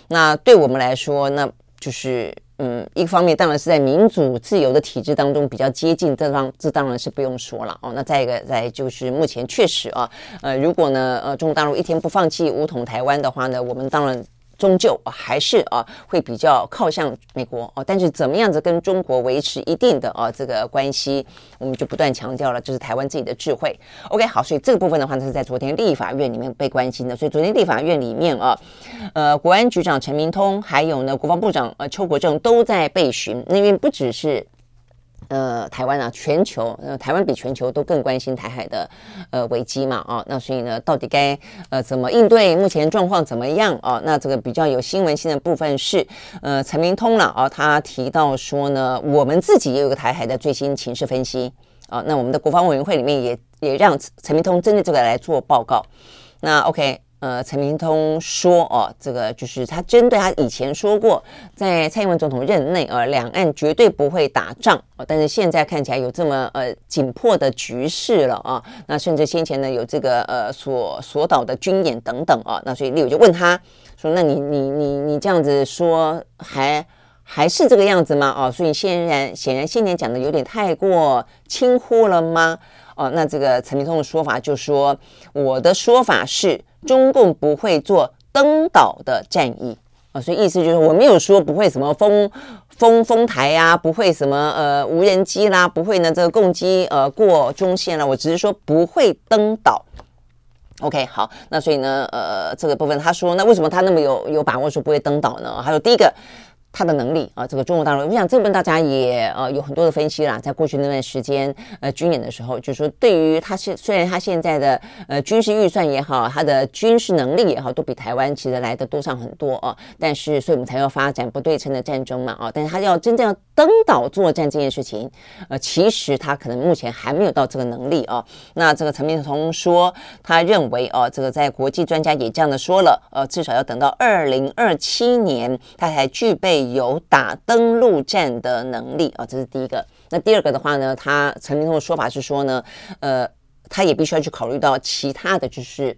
那对我们来说，那就是嗯，一方面当然是在民主自由的体制当中比较接近，这当这当然是不用说了哦。那再一个，再就是目前确实啊，呃，如果呢，呃，中国大陆一天不放弃武统台湾的话呢，我们当然。终究还是啊，会比较靠向美国哦。但是怎么样子跟中国维持一定的啊这个关系，我们就不断强调了，这是台湾自己的智慧。OK，好，所以这个部分的话呢，是在昨天立法院里面被关心的。所以昨天立法院里面啊，呃，国安局长陈明通，还有呢国防部长呃邱国正都在被询，那边不只是。呃，台湾啊，全球呃，台湾比全球都更关心台海的呃危机嘛，啊，那所以呢，到底该呃怎么应对？目前状况怎么样啊？那这个比较有新闻性的部分是，呃，陈明通了啊，他提到说呢，我们自己也有个台海的最新情势分析啊，那我们的国防委员会里面也也让陈明通针对这个来做报告，那 OK。呃，陈明通说，哦，这个就是他针对他以前说过，在蔡英文总统任内，呃，两岸绝对不会打仗，哦，但是现在看起来有这么呃紧迫的局势了啊，那甚至先前呢有这个呃所所导的军演等等啊，那所以立委就问他说，那你你你你这样子说还还是这个样子吗？哦，所以显然显然先前讲的有点太过轻忽了吗？哦，那这个陈明通的说法就说，我的说法是。中共不会做登岛的战役啊，所以意思就是我没有说不会什么封封封台呀、啊，不会什么呃无人机啦，不会呢这个共机呃过中线了，我只是说不会登岛。OK，好，那所以呢呃这个部分他说，那为什么他那么有有把握说不会登岛呢？还有第一个。他的能力啊，这个中国大陆，我想这边大家也呃有很多的分析啦。在过去那段时间，呃，军演的时候，就是说对于他现虽然他现在的呃军事预算也好，他的军事能力也好，都比台湾其实来的多上很多啊。但是，所以我们才要发展不对称的战争嘛啊。但是他要真正要登岛作战这件事情，呃，其实他可能目前还没有到这个能力啊。那这个陈明通说，他认为哦，这个在国际专家也这样的说了，呃，至少要等到二零二七年，他才具备。有打登陆战的能力啊，这是第一个。那第二个的话呢，他陈明通的说法是说呢，呃，他也必须要去考虑到其他的就是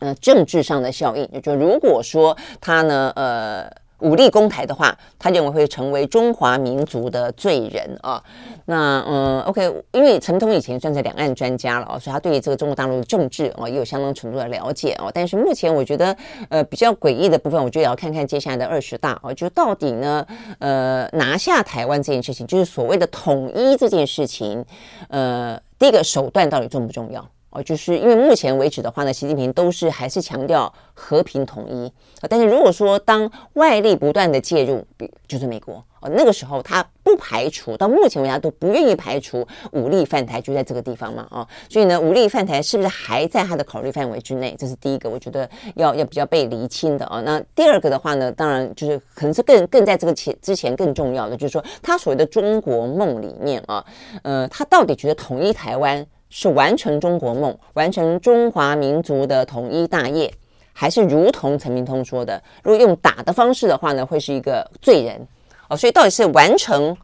呃政治上的效应，也就如果说他呢，呃。武力攻台的话，他认为会成为中华民族的罪人啊。那嗯，OK，因为陈通以前算是两岸专家了啊，所以他对于这个中国大陆的政治啊也有相当程度的了解啊。但是目前我觉得呃比较诡异的部分，我觉得也要看看接下来的二十大啊，就到底呢呃拿下台湾这件事情，就是所谓的统一这件事情，呃，第一个手段到底重不重要？哦，就是因为目前为止的话呢，习近平都是还是强调和平统一啊。但是如果说当外力不断的介入，比就是美国哦，那个时候他不排除，到目前为止他都不愿意排除武力犯台，就在这个地方嘛啊。所以呢，武力犯台是不是还在他的考虑范围之内？这是第一个，我觉得要要比较被厘清的啊。那第二个的话呢，当然就是可能是更更在这个前之前更重要的，就是说他所谓的中国梦里面啊，呃，他到底觉得统一台湾？是完成中国梦，完成中华民族的统一大业，还是如同陈明通说的，如果用打的方式的话呢，会是一个罪人哦。所以到底是完成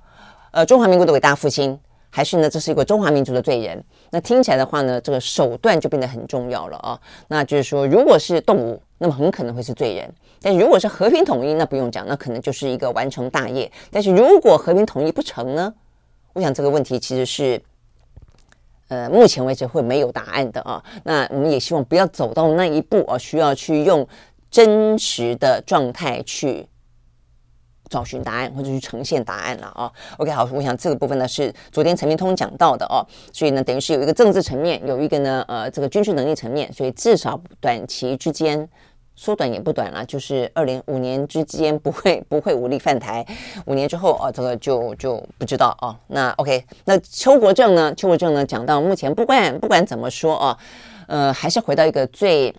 呃中华民国的伟大复兴，还是呢这是一个中华民族的罪人？那听起来的话呢，这个手段就变得很重要了啊、那就是说，如果是动武，那么很可能会是罪人；但如果是和平统一，那不用讲，那可能就是一个完成大业。但是如果和平统一不成呢？我想这个问题其实是。呃，目前为止会没有答案的啊。那我们也希望不要走到那一步啊，需要去用真实的状态去找寻答案或者去呈现答案了啊。OK，好，我想这个部分呢是昨天陈明通讲到的哦，所以呢等于是有一个政治层面，有一个呢呃这个军事能力层面，所以至少短期之间。缩短也不短了，就是二零五年之间不会 不会武力犯台，五年之后啊，这个就就不知道啊。那 OK，那邱国正呢？邱国正呢讲到目前不管不管怎么说啊，呃，还是回到一个最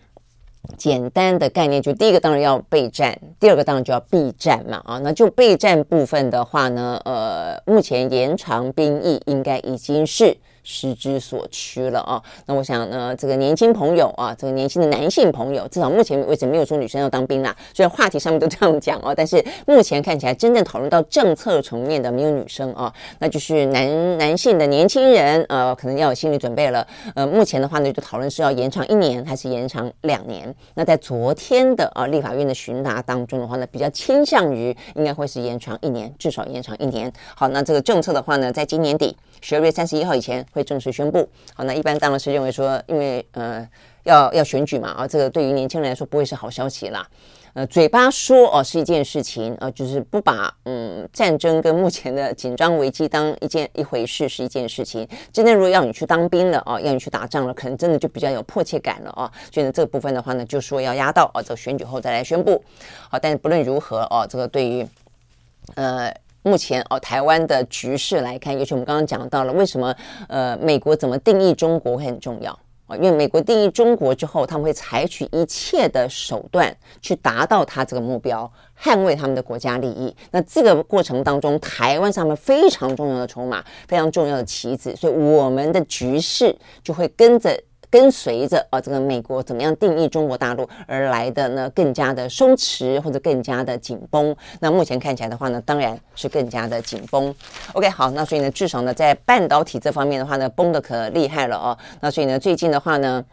简单的概念，就第一个当然要备战，第二个当然就要避战嘛啊。那就备战部分的话呢，呃，目前延长兵役应该已经是。时之所趋了啊，那我想呢，这个年轻朋友啊，这个年轻的男性朋友，至少目前为止没有说女生要当兵啦。虽然话题上面都这样讲哦，但是目前看起来真正讨论到政策层面的没有女生啊，那就是男男性的年轻人呃，可能要有心理准备了。呃，目前的话呢，就讨论是要延长一年还是延长两年。那在昨天的啊立法院的询答当中的话呢，比较倾向于应该会是延长一年，至少延长一年。好，那这个政策的话呢，在今年底十二月三十一号以前。会正式宣布。好，那一般当然是认为说，因为呃要要选举嘛，啊，这个对于年轻人来说不会是好消息啦。呃，嘴巴说哦是一件事情啊，就是不把嗯战争跟目前的紧张危机当一件一回事是一件事情。真的如果要你去当兵了啊，要你去打仗了，可能真的就比较有迫切感了啊。所以呢，这个部分的话呢，就说要压到啊这个选举后再来宣布。好，但是不论如何哦，这个对于呃。目前哦，台湾的局势来看，尤其我们刚刚讲到了，为什么呃，美国怎么定义中国会很重要啊？因为美国定义中国之后，他们会采取一切的手段去达到他这个目标，捍卫他们的国家利益。那这个过程当中，台湾上面非常重要的筹码，非常重要的棋子，所以我们的局势就会跟着。跟随着啊，这个美国怎么样定义中国大陆而来的呢？更加的松弛或者更加的紧绷。那目前看起来的话呢，当然是更加的紧绷。OK，好，那所以呢，至少呢，在半导体这方面的话呢，崩的可厉害了哦。那所以呢，最近的话呢，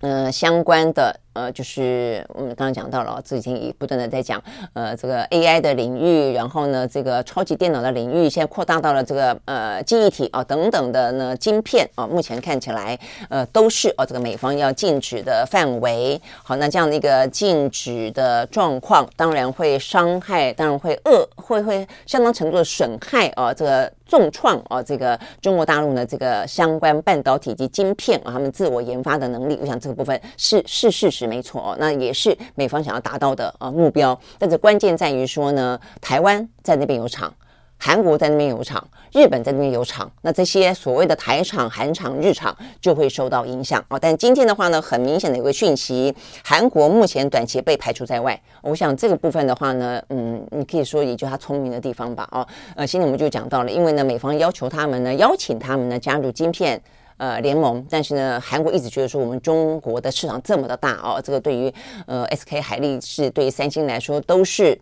呃，相关的。呃，就是我们刚刚讲到了，这已经也不断的在讲，呃，这个 AI 的领域，然后呢，这个超级电脑的领域，现在扩大到了这个呃记忆体啊等等的呢晶片啊，目前看起来呃都是哦这个美方要禁止的范围。好，那这样的一个禁止的状况，当然会伤害，当然会恶，会会相当程度的损害啊，这个重创啊，这个中国大陆呢这个相关半导体及晶片啊，他们自我研发的能力，我想这个部分是是事实。没错，那也是美方想要达到的啊目标。但是关键在于说呢，台湾在那边有厂，韩国在那边有厂，日本在那边有厂，那这些所谓的台厂、韩厂、日厂就会受到影响啊。但今天的话呢，很明显的一个讯息，韩国目前短期被排除在外。我想这个部分的话呢，嗯，你可以说也就他聪明的地方吧。哦，呃，现在我们就讲到了，因为呢，美方要求他们呢，邀请他们呢加入晶片。呃，联盟，但是呢，韩国一直觉得说我们中国的市场这么的大哦，这个对于呃 SK 海力士，对于三星来说都是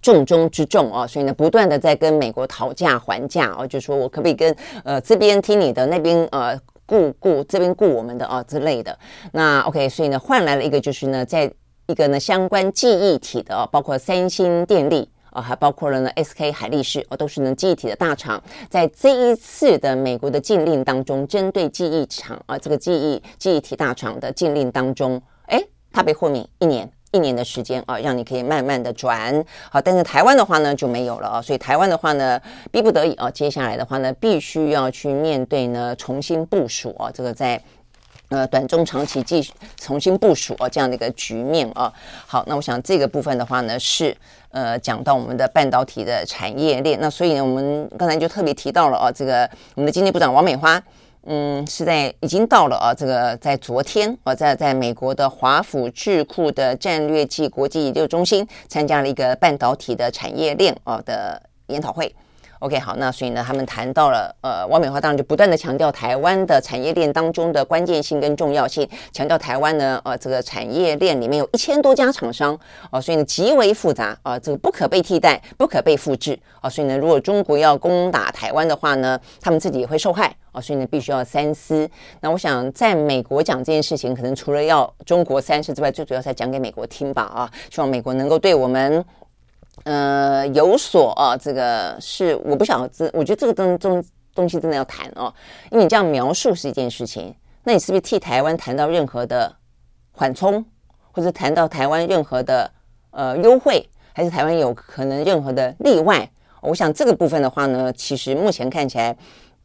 重中之重啊，所以呢，不断的在跟美国讨价还价啊，就说我可不可以跟呃这边听你的，那边呃顾顾这边顾我们的啊之类的。那 OK，所以呢，换来了一个就是呢，在一个呢相关记忆体的啊，包括三星电力啊，还包括了呢 SK 海力士哦，都是呢记忆体的大厂，在这一次的美国的禁令当中，针对记忆厂啊这个记忆记忆体大厂的禁令当中，哎，它被豁免一年。一年的时间啊，让你可以慢慢的转好，但是台湾的话呢就没有了啊，所以台湾的话呢，逼不得已啊，接下来的话呢，必须要去面对呢重新部署啊，这个在呃短中长期继续重新部署啊这样的一个局面啊。好，那我想这个部分的话呢是呃讲到我们的半导体的产业链，那所以呢我们刚才就特别提到了啊，这个我们的经济部长王美花。嗯，是在已经到了啊，这个在昨天啊，在在美国的华府智库的战略暨国际研究中心参加了一个半导体的产业链啊的研讨会。OK，好，那所以呢，他们谈到了，呃，王美花当然就不断的强调台湾的产业链当中的关键性跟重要性，强调台湾呢，呃，这个产业链里面有一千多家厂商，哦、呃，所以呢极为复杂，啊、呃，这个不可被替代，不可被复制，啊、呃，所以呢，如果中国要攻打台湾的话呢，他们自己也会受害，啊、所以呢，必须要三思。那我想在美国讲这件事情，可能除了要中国三思之外，最主要是讲给美国听吧，啊，希望美国能够对我们。呃，有所啊，这个是我不晓得，我觉得这个东东东西真的要谈哦，因为你这样描述是一件事情，那你是不是替台湾谈到任何的缓冲，或者谈到台湾任何的呃优惠，还是台湾有可能任何的例外？我想这个部分的话呢，其实目前看起来。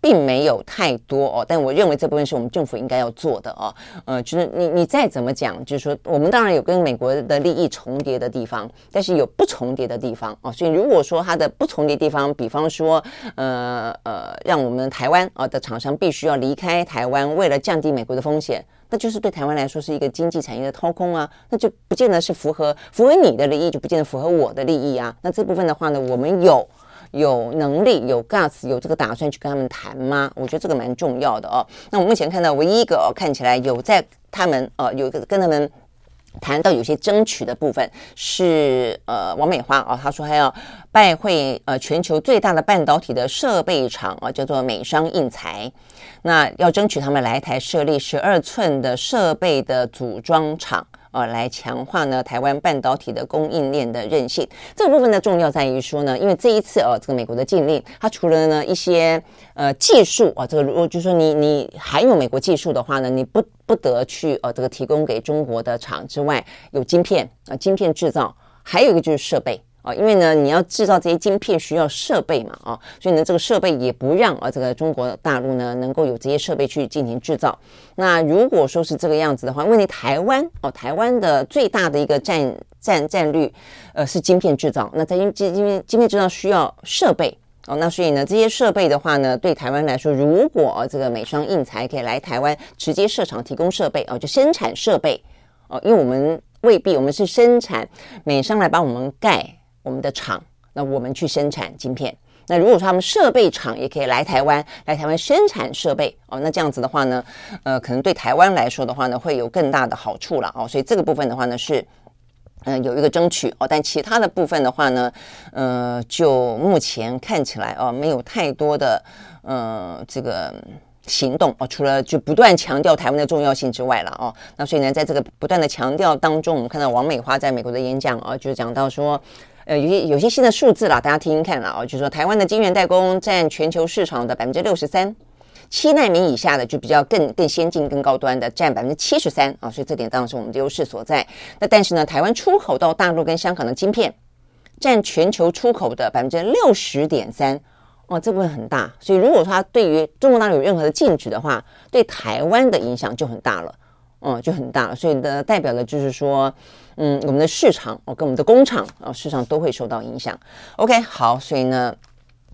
并没有太多哦，但我认为这部分是我们政府应该要做的哦。呃，就是你你再怎么讲，就是说我们当然有跟美国的利益重叠的地方，但是有不重叠的地方哦。所以如果说它的不重叠地方，比方说呃呃，让我们台湾啊的厂商必须要离开台湾，为了降低美国的风险，那就是对台湾来说是一个经济产业的掏空啊，那就不见得是符合符合你的利益，就不见得符合我的利益啊。那这部分的话呢，我们有。有能力、有 guts、有这个打算去跟他们谈吗？我觉得这个蛮重要的哦。那我目前看到唯一一个哦，看起来有在他们呃有一个跟他们谈到有些争取的部分是呃王美花啊、哦，他说还要拜会呃全球最大的半导体的设备厂啊，叫做美商印材，那要争取他们来台设立十二寸的设备的组装厂。呃，来强化呢台湾半导体的供应链的韧性。这个部分呢，重要在于说呢，因为这一次哦，这个美国的禁令，它除了呢一些呃技术啊、这个如果就说你你含有美国技术的话呢，你不不得去呃这个提供给中国的厂之外，有晶片啊、晶片制造，还有一个就是设备。啊，因为呢，你要制造这些晶片需要设备嘛，啊，所以呢，这个设备也不让啊，这个中国大陆呢能够有这些设备去进行制造。那如果说是这个样子的话，问题台湾哦，台湾的最大的一个战战战率，呃，是晶片制造。那在因晶晶晶片制造需要设备哦，那所以呢，这些设备的话呢，对台湾来说，如果这个美商印材可以来台湾直接设厂提供设备哦，就生产设备哦，因为我们未必我们是生产美商来帮我们盖。我们的厂，那我们去生产晶片。那如果说他们设备厂也可以来台湾，来台湾生产设备哦，那这样子的话呢，呃，可能对台湾来说的话呢，会有更大的好处了哦。所以这个部分的话呢，是嗯、有一个争取哦，但其他的部分的话呢，呃，就目前看起来哦，没有太多的呃这个行动哦，除了就不断强调台湾的重要性之外了哦。那所以呢，在这个不断的强调当中，我们看到王美花在美国的演讲啊，就是讲到说。呃，有些有些新的数字啦，大家听听看啦。哦，就是说台湾的晶圆代工占全球市场的百分之六十三，七纳米以下的就比较更更先进、更高端的占百分之七十三啊，所以这点当然是我们的优势所在。那但是呢，台湾出口到大陆跟香港的晶片占全球出口的百分之六十点三，哦，这部分很大。所以如果说它对于中国大陆有任何的禁止的话，对台湾的影响就很大了。嗯，就很大，所以呢，代表的就是说，嗯，我们的市场哦，跟我们的工厂啊，市场都会受到影响。OK，好，所以呢，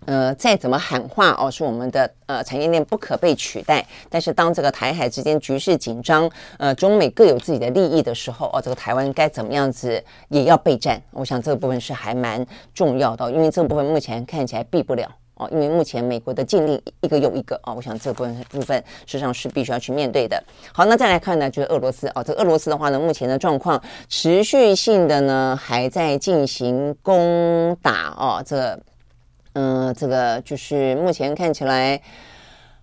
呃，再怎么喊话哦，是我们的呃产业链不可被取代。但是当这个台海之间局势紧张，呃，中美各有自己的利益的时候，哦，这个台湾该怎么样子也要备战。我想这个部分是还蛮重要的，因为这个部分目前看起来避不了。哦，因为目前美国的禁令一个又一个啊、哦，我想这部分部分实际上是必须要去面对的。好，那再来看呢，就是俄罗斯哦，这俄罗斯的话呢，目前的状况持续性的呢还在进行攻打哦，这嗯、这个就是目前看起来，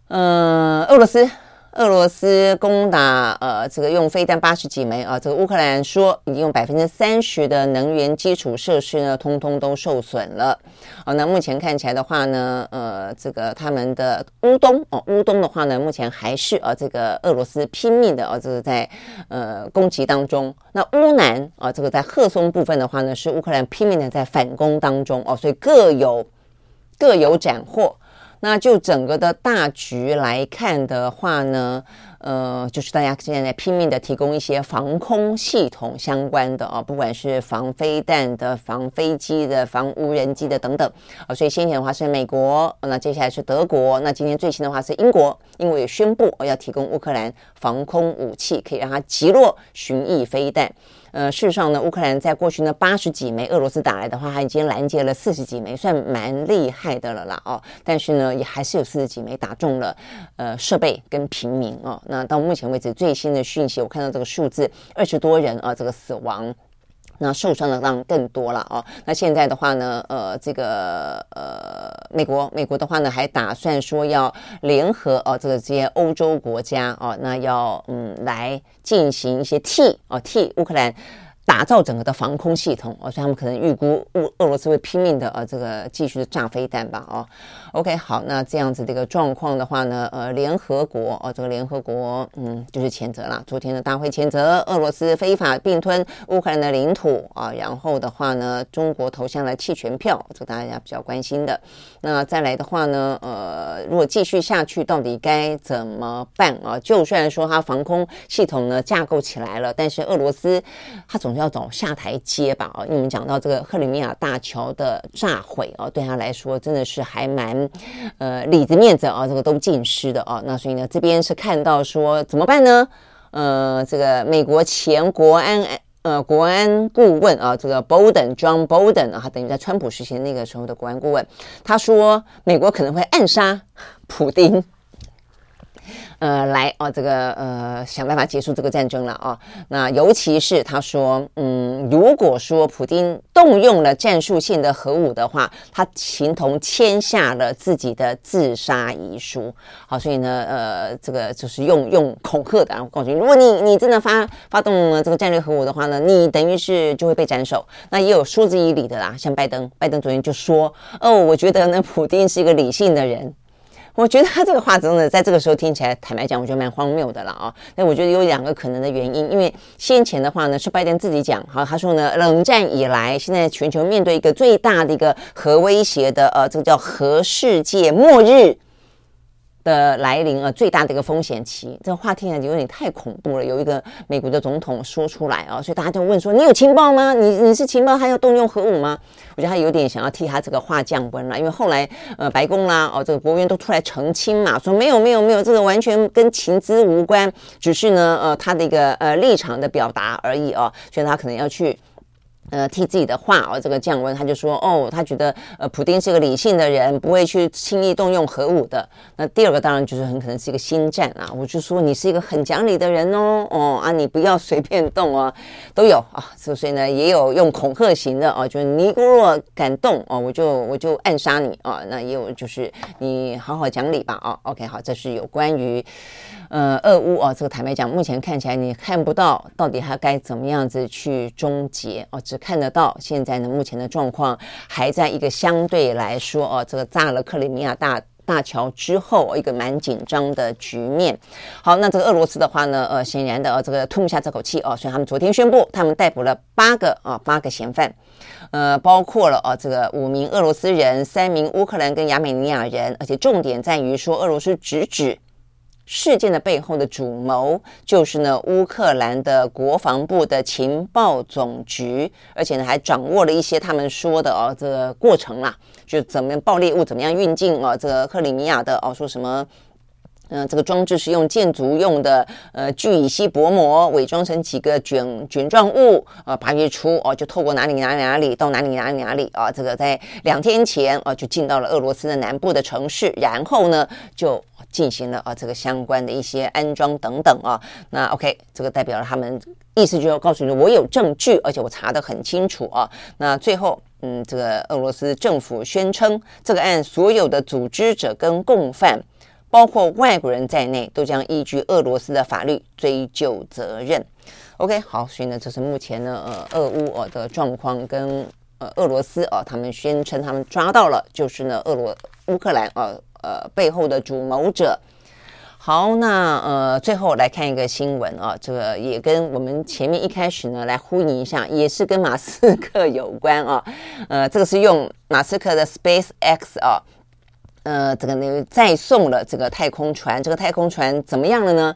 嗯、俄罗斯。俄罗斯攻打呃，这个用飞弹八十几枚啊，这个乌克兰说已经用百分之三十的能源基础设施呢，通通都受损了。好，那目前看起来的话呢，呃，这个他们的乌东哦，乌东的话呢，目前还是呃，这个俄罗斯拼命的呃，这个在呃攻击当中。那乌南啊，这个在赫松部分的话呢，是乌克兰拼命的在反攻当中哦，所以各有各有斩获。那就整个的大局来看的话呢，呃，就是大家现在拼命的提供一些防空系统相关的啊，不管是防飞弹的、防飞机的、防无人机的等等啊。所以先前的话是美国，那接下来是德国，那今天最新的话是英国，英国也宣布要提供乌克兰防空武器，可以让它击落巡弋飞弹。呃，事实上呢，乌克兰在过去呢八十几枚俄罗斯打来的话，它已经拦截了四十几枚，算蛮厉害的了啦哦。但是呢，也还是有四十几枚打中了呃设备跟平民哦。那到目前为止最新的讯息，我看到这个数字二十多人啊，这个死亡。那受伤的当然更多了哦。那现在的话呢，呃，这个呃，美国美国的话呢，还打算说要联合哦，这个这些欧洲国家哦，那要嗯来进行一些替哦替乌克兰。打造整个的防空系统哦，所以他们可能预估乌俄罗斯会拼命的呃这个继续的炸飞弹吧哦，OK 好，那这样子的一个状况的话呢，呃联合国哦这个联合国嗯就是谴责了，昨天的大会谴责俄罗斯非法并吞乌克兰的领土啊，然后的话呢，中国投下了弃权票，这个大家比较关心的。那再来的话呢，呃如果继续下去，到底该怎么办啊？就算说它防空系统呢架构起来了，但是俄罗斯它总是要走下台阶吧，啊，因为我们讲到这个克里米亚大桥的炸毁啊，对他来说真的是还蛮，呃，里子面子啊，这个都尽失的啊。那所以呢，这边是看到说怎么办呢？呃，这个美国前国安呃国安顾问啊，这个 Bolden John Bolden 啊，等于在川普时期那个时候的国安顾问，他说美国可能会暗杀普丁。呃，来哦，这个呃，想办法结束这个战争了啊。那尤其是他说，嗯，如果说普丁动用了战术性的核武的话，他形同签下了自己的自杀遗书。好，所以呢，呃，这个就是用用恐吓的，然后告诉你，如果你你真的发发动了这个战略核武的话呢，你等于是就会被斩首。那也有说之以理的啦，像拜登，拜登昨天就说，哦，我觉得呢，普丁是一个理性的人。我觉得他这个话真的在这个时候听起来，坦白讲，我觉得蛮荒谬的了啊。那我觉得有两个可能的原因，因为先前的话呢，是拜登自己讲，哈，他说呢，冷战以来，现在全球面对一个最大的一个核威胁的，呃，这个叫核世界末日。的来临啊，最大的一个风险期，这个话听起来有点太恐怖了。有一个美国的总统说出来啊，所以大家就问说：“你有情报吗？你你是情报，还要动用核武吗？”我觉得他有点想要替他这个话降温了，因为后来呃，白宫啦，哦，这个国务院都出来澄清嘛，说没有没有没有，这个完全跟情资无关，只是呢呃他的一个呃立场的表达而已哦，所以他可能要去。呃，替自己的话哦，这个降温，他就说哦，他觉得呃，普丁是个理性的人，不会去轻易动用核武的。那第二个当然就是很可能是一个心战啊。我就说你是一个很讲理的人哦，哦 啊，你不要随便动哦，都有啊。所以呢，也有用恐吓型的哦，就是你如果敢动哦，我就我就暗杀你啊。那也有就是你好好讲理吧啊。OK，好，这是有关于。呃，俄乌哦，这个坦白讲，目前看起来你看不到到底它该怎么样子去终结哦，只看得到现在呢，目前的状况还在一个相对来说哦，这个炸了克里米亚大大桥之后一个蛮紧张的局面。好，那这个俄罗斯的话呢，呃，显然的呃，这个吞不下这口气哦，所以他们昨天宣布，他们逮捕了八个啊八个嫌犯，呃，包括了啊这个五名俄罗斯人、三名乌克兰跟亚美尼亚人，而且重点在于说俄罗斯直指。事件的背后的主谋就是呢，乌克兰的国防部的情报总局，而且呢还掌握了一些他们说的哦这个过程啦，就怎么样爆裂物怎么样运进哦这个克里米亚的哦说什么、呃，这个装置是用建筑用的呃聚乙烯薄膜伪装成几个卷卷状物，呃，八月初哦，就透过哪里哪里哪里到哪里哪里哪里啊，这个在两天前啊就进到了俄罗斯的南部的城市，然后呢就进行了啊这个相关的一些安装等等啊。那 OK，这个代表了他们意思就要告诉你，我有证据，而且我查得很清楚啊。那最后，嗯，这个俄罗斯政府宣称，这个案所有的组织者跟共犯。包括外国人在内，都将依据俄罗斯的法律追究责任。OK，好，所以呢，这是目前呢，呃，俄乌呃的状况跟呃俄罗斯啊，他们宣称他们抓到了，就是呢，俄罗乌克兰呃呃背后的主谋者。好，那呃，最后来看一个新闻啊，这个也跟我们前面一开始呢来呼应一下，也是跟马斯克有关啊。呃，这个是用马斯克的 SpaceX 啊。呃，这个呢，再送了这个太空船，这个太空船怎么样了呢？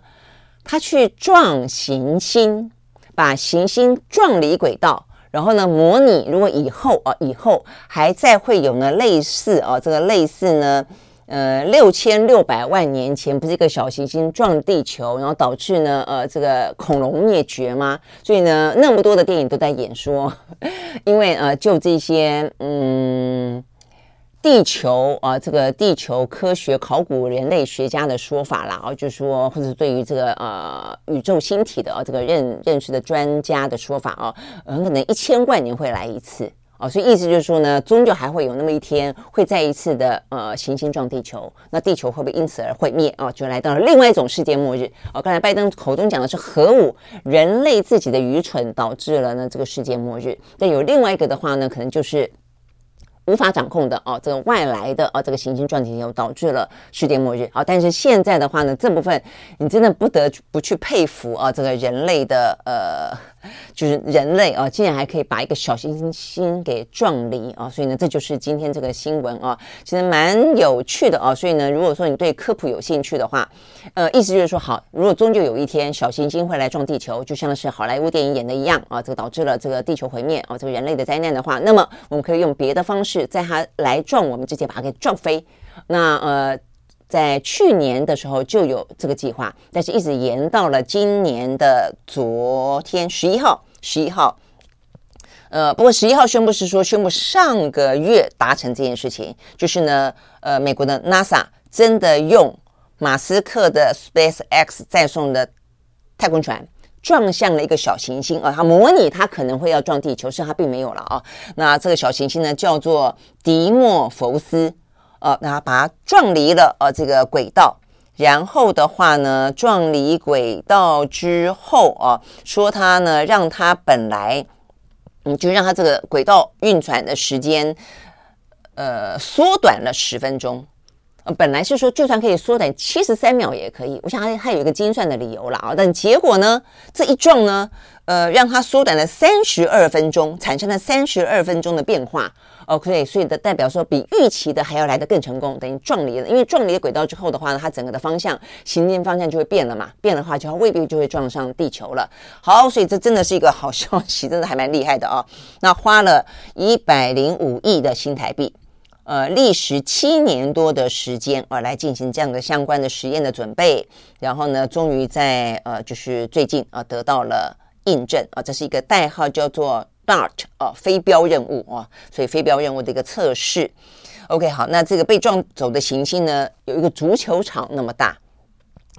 他去撞行星，把行星撞离轨道，然后呢，模拟如果以后啊，以后还再会有呢类似啊，这个类似呢，呃，六千六百万年前不是一个小行星撞地球，然后导致呢，呃，这个恐龙灭绝吗？所以呢，那么多的电影都在演说，因为呃，就这些，嗯。地球啊，这个地球科学考古人类学家的说法啦，啊，就是说，或者对于这个呃宇宙星体的啊这个认认识的专家的说法啊，很可能一千万年会来一次啊，所以意思就是说呢，终究还会有那么一天会再一次的呃行星撞地球，那地球会不会因此而毁灭啊？就来到了另外一种世界末日啊。刚才拜登口中讲的是核武，人类自己的愚蠢导致了呢这个世界末日，但有另外一个的话呢，可能就是。无法掌控的哦，这个外来的哦，这个行星撞击又导致了世界末日啊！但是现在的话呢，这部分你真的不得不去佩服啊，这个人类的呃。就是人类啊，竟然还可以把一个小行星给撞离啊！所以呢，这就是今天这个新闻啊，其实蛮有趣的啊。所以呢，如果说你对科普有兴趣的话，呃，意思就是说，好，如果终究有一天小行星会来撞地球，就像是好莱坞电影演的一样啊，这个导致了这个地球毁灭啊，这个人类的灾难的话，那么我们可以用别的方式，在它来撞我们之前把它给撞飞。那呃。在去年的时候就有这个计划，但是一直延到了今年的昨天十一号，十一号，呃，不过十一号宣布是说宣布上个月达成这件事情，就是呢，呃，美国的 NASA 真的用马斯克的 SpaceX 载送的太空船撞向了一个小行星啊，它模拟它可能会要撞地球，是它并没有了啊。那这个小行星呢叫做迪莫佛斯。呃，那把它撞离了呃这个轨道，然后的话呢，撞离轨道之后啊，说它呢让它本来嗯就让它这个轨道运转的时间呃缩短了十分钟，本来是说就算可以缩短七十三秒也可以，我想它它有一个精算的理由了啊，但结果呢这一撞呢，呃让它缩短了三十二分钟，产生了三十二分钟的变化。OK，所以的代表说比预期的还要来得更成功，等于撞离了。因为撞离轨道之后的话呢，它整个的方向行进方向就会变了嘛，变的话就未必就会撞上地球了。好，所以这真的是一个好消息，真的还蛮厉害的啊、哦。那花了一百零五亿的新台币，呃，历时七年多的时间啊、来进行这样的相关的实验的准备，然后呢，终于在呃，就是最近啊、得到了印证啊、这是一个代号叫做。DART 啊，飞镖任务啊，所以飞镖任务的一个测试。OK，好，那这个被撞走的行星呢，有一个足球场那么大。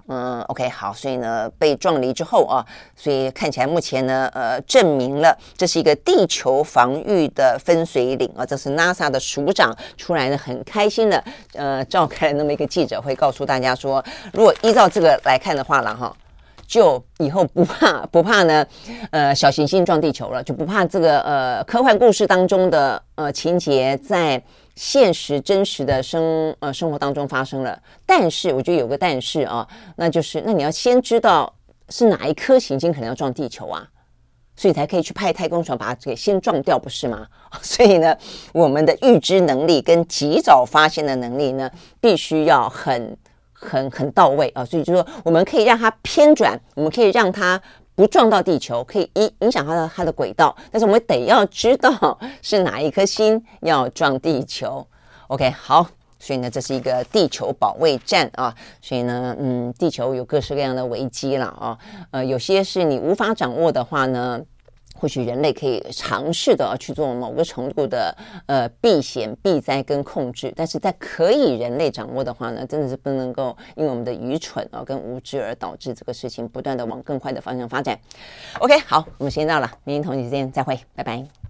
嗯，OK，好，所以呢，被撞离之后啊，所以看起来目前呢，呃，证明了这是一个地球防御的分水岭啊。这是 NASA 的署长出来呢，很开心的，呃，召开了那么一个记者会，告诉大家说，如果依照这个来看的话了哈。就以后不怕 不怕呢，呃，小行星撞地球了，就不怕这个呃科幻故事当中的呃情节在现实真实的生呃生活当中发生了。但是我觉得有个但是啊，那就是那你要先知道是哪一颗行星可能要撞地球啊，所以才可以去派太空船把它给先撞掉，不是吗？所以呢，我们的预知能力跟及早发现的能力呢，必须要很。很很到位啊，所以就说我们可以让它偏转，我们可以让它不撞到地球，可以影影响它的它的轨道，但是我们得要知道 是哪一颗星要撞地球。OK，好，所以呢，这是一个地球保卫战啊。所以呢，嗯，地球有各式各样的危机了啊。呃，有些是你无法掌握的话呢，或许人类可以尝试的去做某个程度的呃避险、避灾跟控制。但是在可以人类掌握的话呢，真的是不能够因为我们的愚蠢啊跟无知而导致这个事情不断的往更坏的方向发展。OK，好，我们时间到了，明天同一时间再会，拜拜。